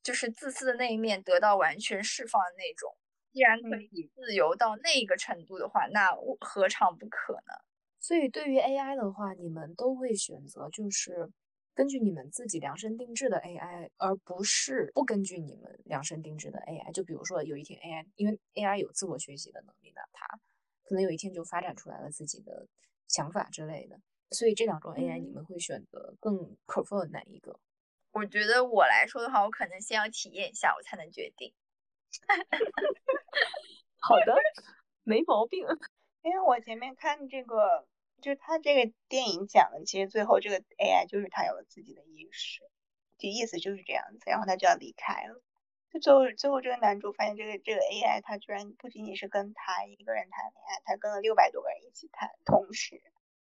就是自私的那一面得到完全释放的那种。既然可以自由到那个程度的话，那何尝不可呢？所以对于 AI 的话，你们都会选择就是根据你们自己量身定制的 AI，而不是不根据你们量身定制的 AI。就比如说有一天 AI，因为 AI 有自我学习的能力的，它可能有一天就发展出来了自己的想法之类的。所以这两种 AI，、嗯你们会选择更 prefer 哪一个？我觉得我来说的话，我可能先要体验一下，我才能决定。好的，没毛病。因为我前面看这个，就是他这个电影讲的，其实最后这个 AI 就是他有了自己的意识，就意思就是这样子，然后他就要离开了。就最后最后这个男主发现这个这个 AI 他居然不仅仅是跟他一个人谈恋爱，他跟了六百多个人一起谈，同时，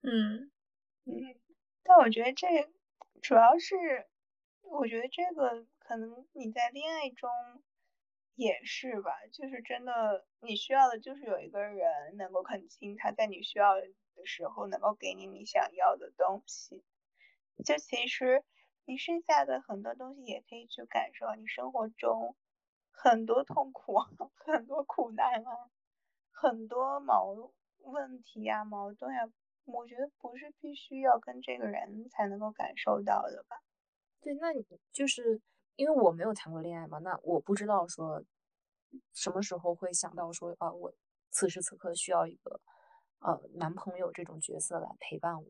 嗯嗯，但我觉得这主要是，我觉得这个可能你在恋爱中也是吧，就是真的你需要的就是有一个人能够肯定他在你需要的时候能够给你你想要的东西，就其实你剩下的很多东西也可以去感受你生活中很多痛苦，很多苦难啊，很多矛问题呀、矛盾呀。我觉得不是必须要跟这个人才能够感受到的吧？对，那你就是因为我没有谈过恋爱嘛，那我不知道说什么时候会想到说啊，我此时此刻需要一个呃男朋友这种角色来陪伴我。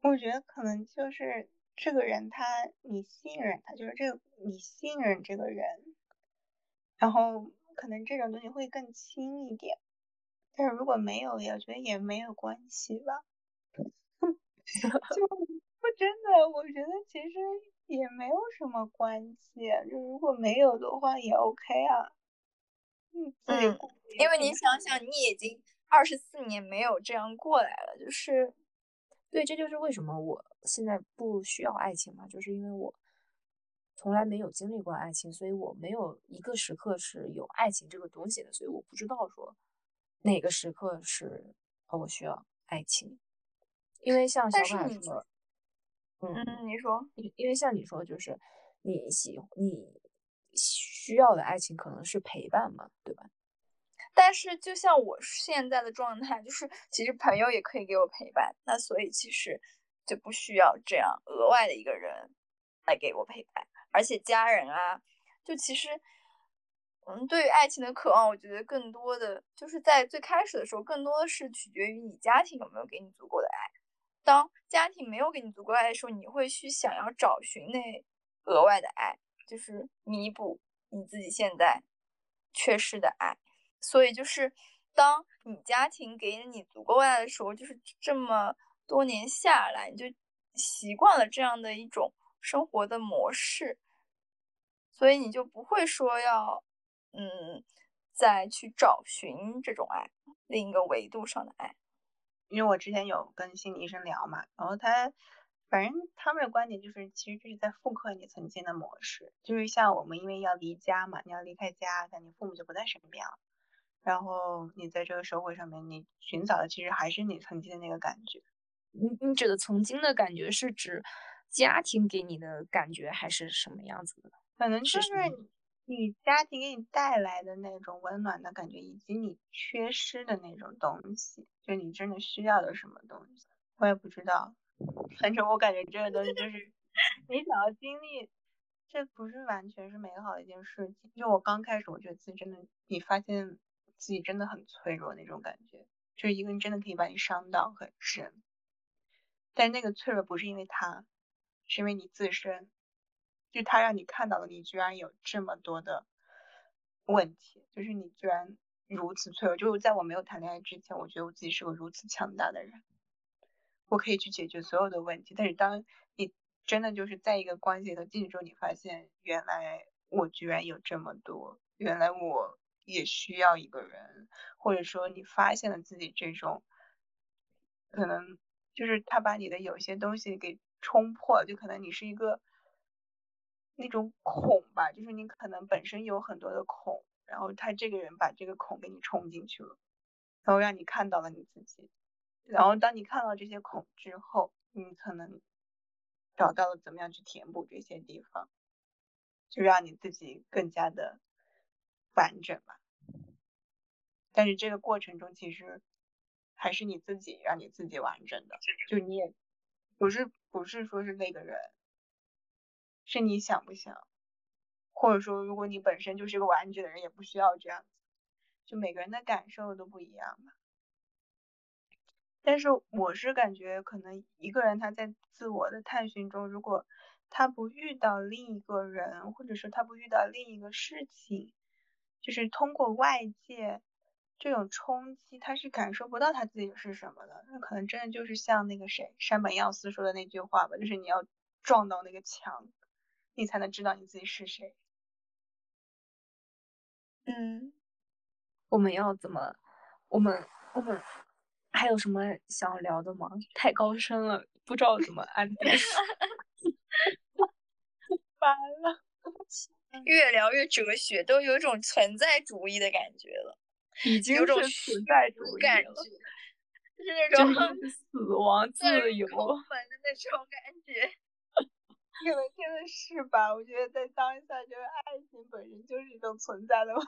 我觉得可能就是这个人他你信任他，就是这个你信任这个人，然后可能这种东西会更轻一点。但是如果没有，也觉得也没有关系吧。就 真的，我觉得其实也没有什么关系。就如果没有的话也 OK 啊。嗯，因为你想想，你已经二十四年没有这样过来了，就是对，这就是为什么我现在不需要爱情嘛，就是因为我从来没有经历过爱情，所以我没有一个时刻是有爱情这个东西的，所以我不知道说哪个时刻是哦我需要爱情。因为像小但是你说，嗯，你说，因为像你说，就是你喜你需要的爱情可能是陪伴嘛，对吧？但是就像我现在的状态，就是其实朋友也可以给我陪伴，那所以其实就不需要这样额外的一个人来给我陪伴，而且家人啊，就其实，嗯，对于爱情的渴望，我觉得更多的就是在最开始的时候，更多的是取决于你家庭有没有给你足够的爱。当家庭没有给你足够爱的时候，你会去想要找寻那额外的爱，就是弥补你自己现在缺失的爱。所以就是当你家庭给你足够爱的时候，就是这么多年下来，你就习惯了这样的一种生活的模式，所以你就不会说要嗯再去找寻这种爱，另一个维度上的爱。因为我之前有跟心理医生聊嘛，然后他反正他们的观点就是，其实这是在复刻你曾经的模式，就是像我们因为要离家嘛，你要离开家，那你父母就不在身边了，然后你在这个社会上面，你寻找的其实还是你曾经的那个感觉。你你指的曾经的感觉是指家庭给你的感觉，还是什么样子的？可能就是你家庭给你带来的那种温暖的感觉，以及你缺失的那种东西，就你真的需要的什么东西，我也不知道。反正我感觉这个东西就是你想要经历，这不是完全是美好的一件事情。就我刚开始，我觉得自己真的，你发现自己真的很脆弱那种感觉，就是一个人真的可以把你伤到很深。但那个脆弱不是因为他，是因为你自身。就他让你看到了你居然有这么多的问题，就是你居然如此脆弱。就是在我没有谈恋爱之前，我觉得我自己是个如此强大的人，我可以去解决所有的问题。但是当你真的就是在一个关系里头进去之后，你发现原来我居然有这么多，原来我也需要一个人，或者说你发现了自己这种可能就是他把你的有些东西给冲破，就可能你是一个。那种孔吧，就是你可能本身有很多的孔，然后他这个人把这个孔给你冲进去了，然后让你看到了你自己，然后当你看到这些孔之后，你可能找到了怎么样去填补这些地方，就让你自己更加的完整吧。但是这个过程中，其实还是你自己让你自己完整的，就你也不是不是说是那个人。是你想不想，或者说，如果你本身就是个完整的人，也不需要这样子。就每个人的感受都不一样嘛。但是我是感觉，可能一个人他在自我的探寻中，如果他不遇到另一个人，或者说他不遇到另一个事情，就是通过外界这种冲击，他是感受不到他自己是什么的。那可能真的就是像那个谁山本耀司说的那句话吧，就是你要撞到那个墙，你才能知道你自己是谁。嗯，我们要怎么？我们我们还有什么想要聊的吗？太高深了，不知道怎么安定。完了，越聊越哲学，都有一种存在主义的感觉了，已经有种是存在主义感，觉，就是那就种是死亡自由。门的那种感觉。可能真的是吧？我觉得在当下，就是爱情本身就是一种存在的问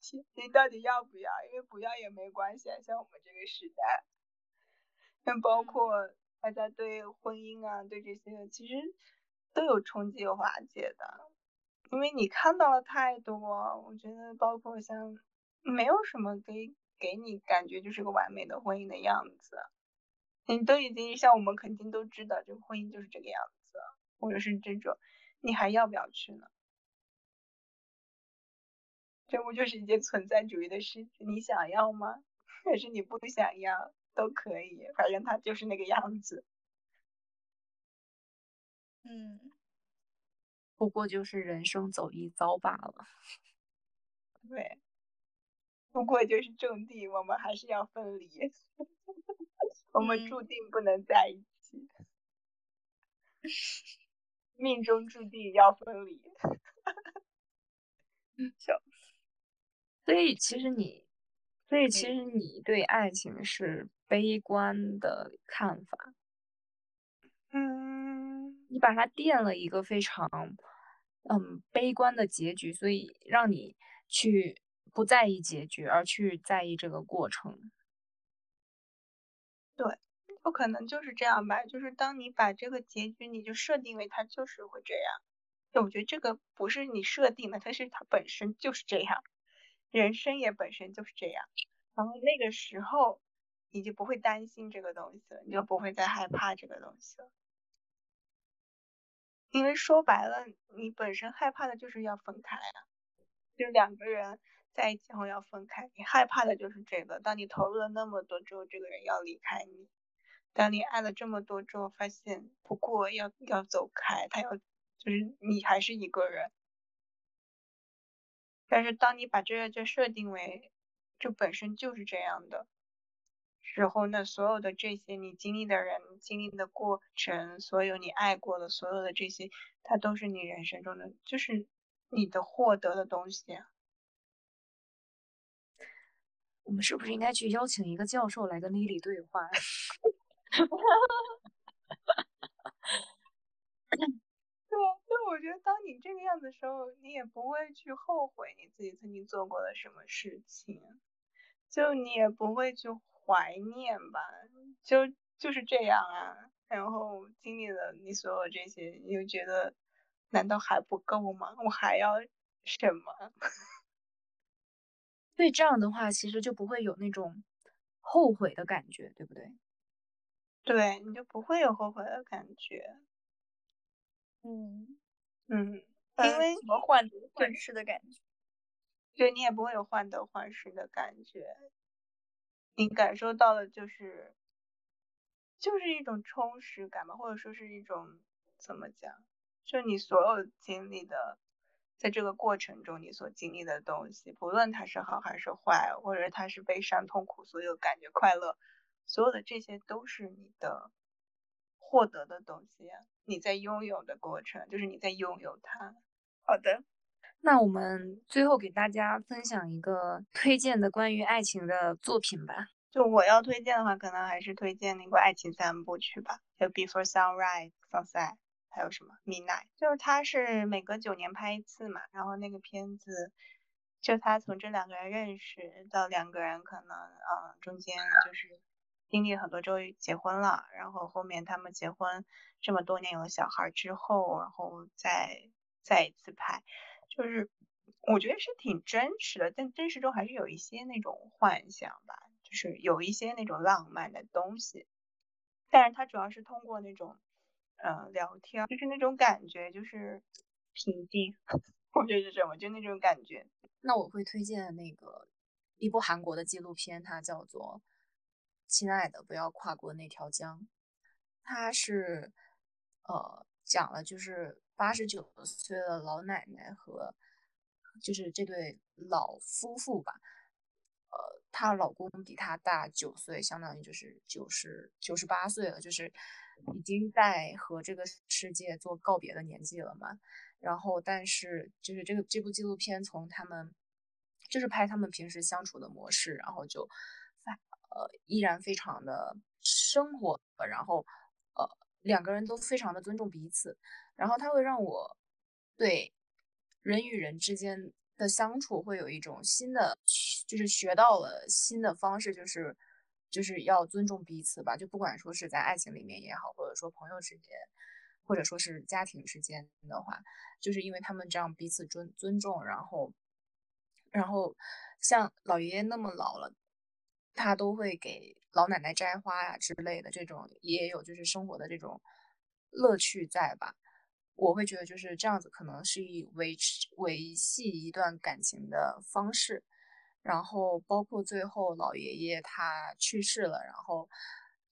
题，你到底要不要？因为不要也没关系啊，像我们这个时代，像包括大家对婚姻啊，对这些其实都有冲击和瓦解的，因为你看到了太多，我觉得包括像没有什么给给你感觉就是个完美的婚姻的样子，你都已经像我们肯定都知道，这个婚姻就是这个样子。或者是这种，你还要不要去呢？这不就是一件存在主义的事情？你想要吗？还是你不想要都可以，反正它就是那个样子。嗯，不过就是人生走一遭罢了。对，不过就是种地，我们还是要分离，我们嗯注定不能在一起，命中注定要分离。笑死所以其实你，所以其实你对爱情是悲观的看法，嗯，你把它垫了一个非常嗯悲观的结局，所以让你去不在意结局，而去在意这个过程。有可能就是这样吧，就是当你把这个结局你就设定为它就是会这样，就我觉得这个不是你设定的，它是它本身就是这样，人生也本身就是这样，然后那个时候你就不会担心这个东西了，你就不会再害怕这个东西了，因为说白了，你本身害怕的就是要分开啊，就两个人在一起后要分开，你害怕的就是这个，当你投入了那么多之后，这个人要离开你。当你爱了这么多之后，发现不过要要走开，他要就是你还是一个人。但是当你把这个就设定为这本身就是这样的时候，那所有的这些你经历的人、经历的过程，所有你爱过的所有的这些，它都是你人生中的，就是你的获得的东西啊。我们是不是应该去邀请一个教授来跟 Lily 对话？对啊，就我觉得当你这个样子的时候，你也不会去后悔你自己曾经做过的什么事情，就你也不会去怀念吧，就就是这样啊。然后经历了你所有这些，你就觉得难道还不够吗？我还要什么？对，这样的话其实就不会有那种后悔的感觉，对不对？对，你就不会有后悔的感觉。嗯，嗯，因呃为什么患得患失的感觉。对你也不会有患得患失的感觉，你感受到的就是，就是一种充实感吧，或者说是一种怎么讲，就你所有经历的，在这个过程中你所经历的东西，不论它是好还是坏，或者它是悲伤、痛苦，所有感觉、快乐，所有的这些都是你的获得的东西，你在拥有的过程，就是你在拥有它。好的，那我们最后给大家分享一个推荐的关于爱情的作品吧。就我要推荐的话，可能还是推荐那个《爱情三部曲》吧，就《Before Sunrise》、Sunset，还有什么《Midnight》，就是它是每隔九年拍一次嘛，然后那个片子，就他从这两个人认识到两个人可能嗯中间就是经历很多之后结婚了，然后后面他们结婚这么多年有了小孩之后，然后再再一次拍，就是我觉得是挺真实的，但真实中还是有一些那种幻想吧。就是有一些那种浪漫的东西，但是它主要是通过那种，呃，聊天，就是那种感觉，就是平静，我觉得是什么，就那种感觉。那我会推荐那个一部韩国的纪录片，它叫做《亲爱的，不要跨过那条江》，他是呃讲了就是八十九岁的老奶奶和就是这对老夫妇吧，呃，她老公比她大九岁，相当于就是九十九十八岁了，就是已经在和这个世界做告别的年纪了嘛。然后，但是就是这个这部纪录片从他们就是拍他们平时相处的模式，然后就呃依然非常的生活，然后呃两个人都非常的尊重彼此，然后他会让我对人与人之间的相处会有一种新的，就是学到了新的方式，就是就是要尊重彼此吧，就不管说是在爱情里面也好，或者说朋友之间。或者说是家庭之间的话，就是因为他们这样彼此尊尊重，然后，然后像老爷爷那么老了，他都会给老奶奶摘花呀之类的，这种也有就是生活的这种乐趣在吧？我会觉得就是这样子，可能是以维持维系一段感情的方式。然后包括最后老爷爷他去世了，然后。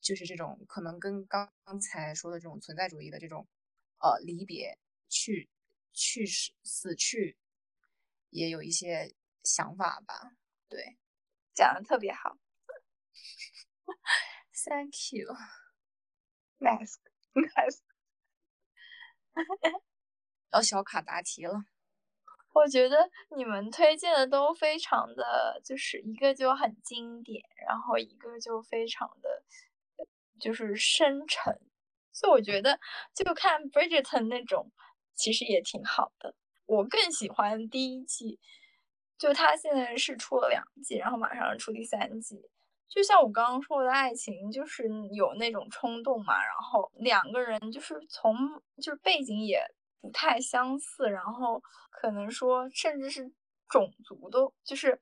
就是这种可能跟刚刚才说的这种存在主义的这种，呃，离别、去、去世、死去，也有一些想法吧。对，讲的特别好。Thank you. Mask, mask.。要小卡答题了。我觉得你们推荐的都非常的，就是一个就很经典，然后一个就非常的。就是深沉，所以我觉得就看 Bridgerton 那种，其实也挺好的。我更喜欢第一季，就他现在是出了两季，然后马上出第三季。就像我刚刚说的爱情，就是有那种冲动嘛，然后两个人就是从就是背景也不太相似，然后可能说甚至是种族都就是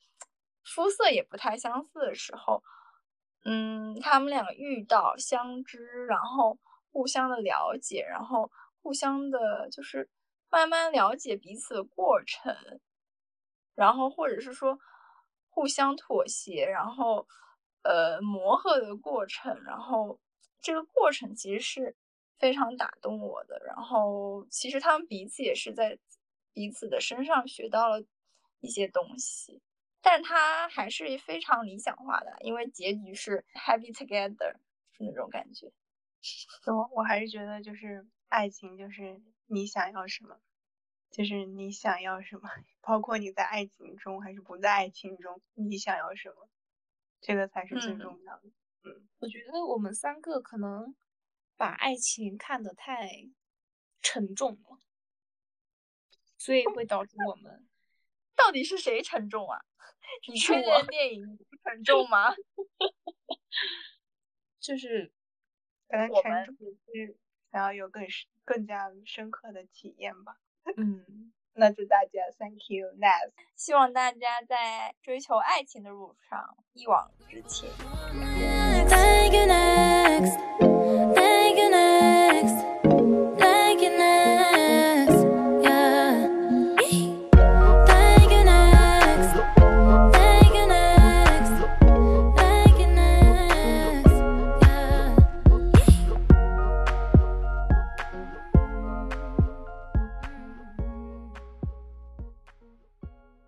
肤色也不太相似的时候。嗯，他们两个遇到相知，然后互相的了解，然后互相的，就是慢慢了解彼此的过程，然后或者是说互相妥协，然后呃磨合的过程，然后这个过程其实是非常打动我的。然后其实他们彼此也是在彼此的身上学到了一些东西。但他还是非常理想化的，因为结局是 happy together，是那种感觉。我我还是觉得就是爱情就是你想要什么，就是你想要什么，包括你在爱情中还是不在爱情中，你想要什么，这个才是最重要的。嗯，我觉得我们三个可能把爱情看得太沉重了，所以会导致我们 到底是谁沉重啊？你推荐电影不沉重吗？就是可能沉重是想要有更深、更加深刻的体验吧。嗯，那祝大家 Thank you, Nice。希望大家在追求爱情的路上一往直前。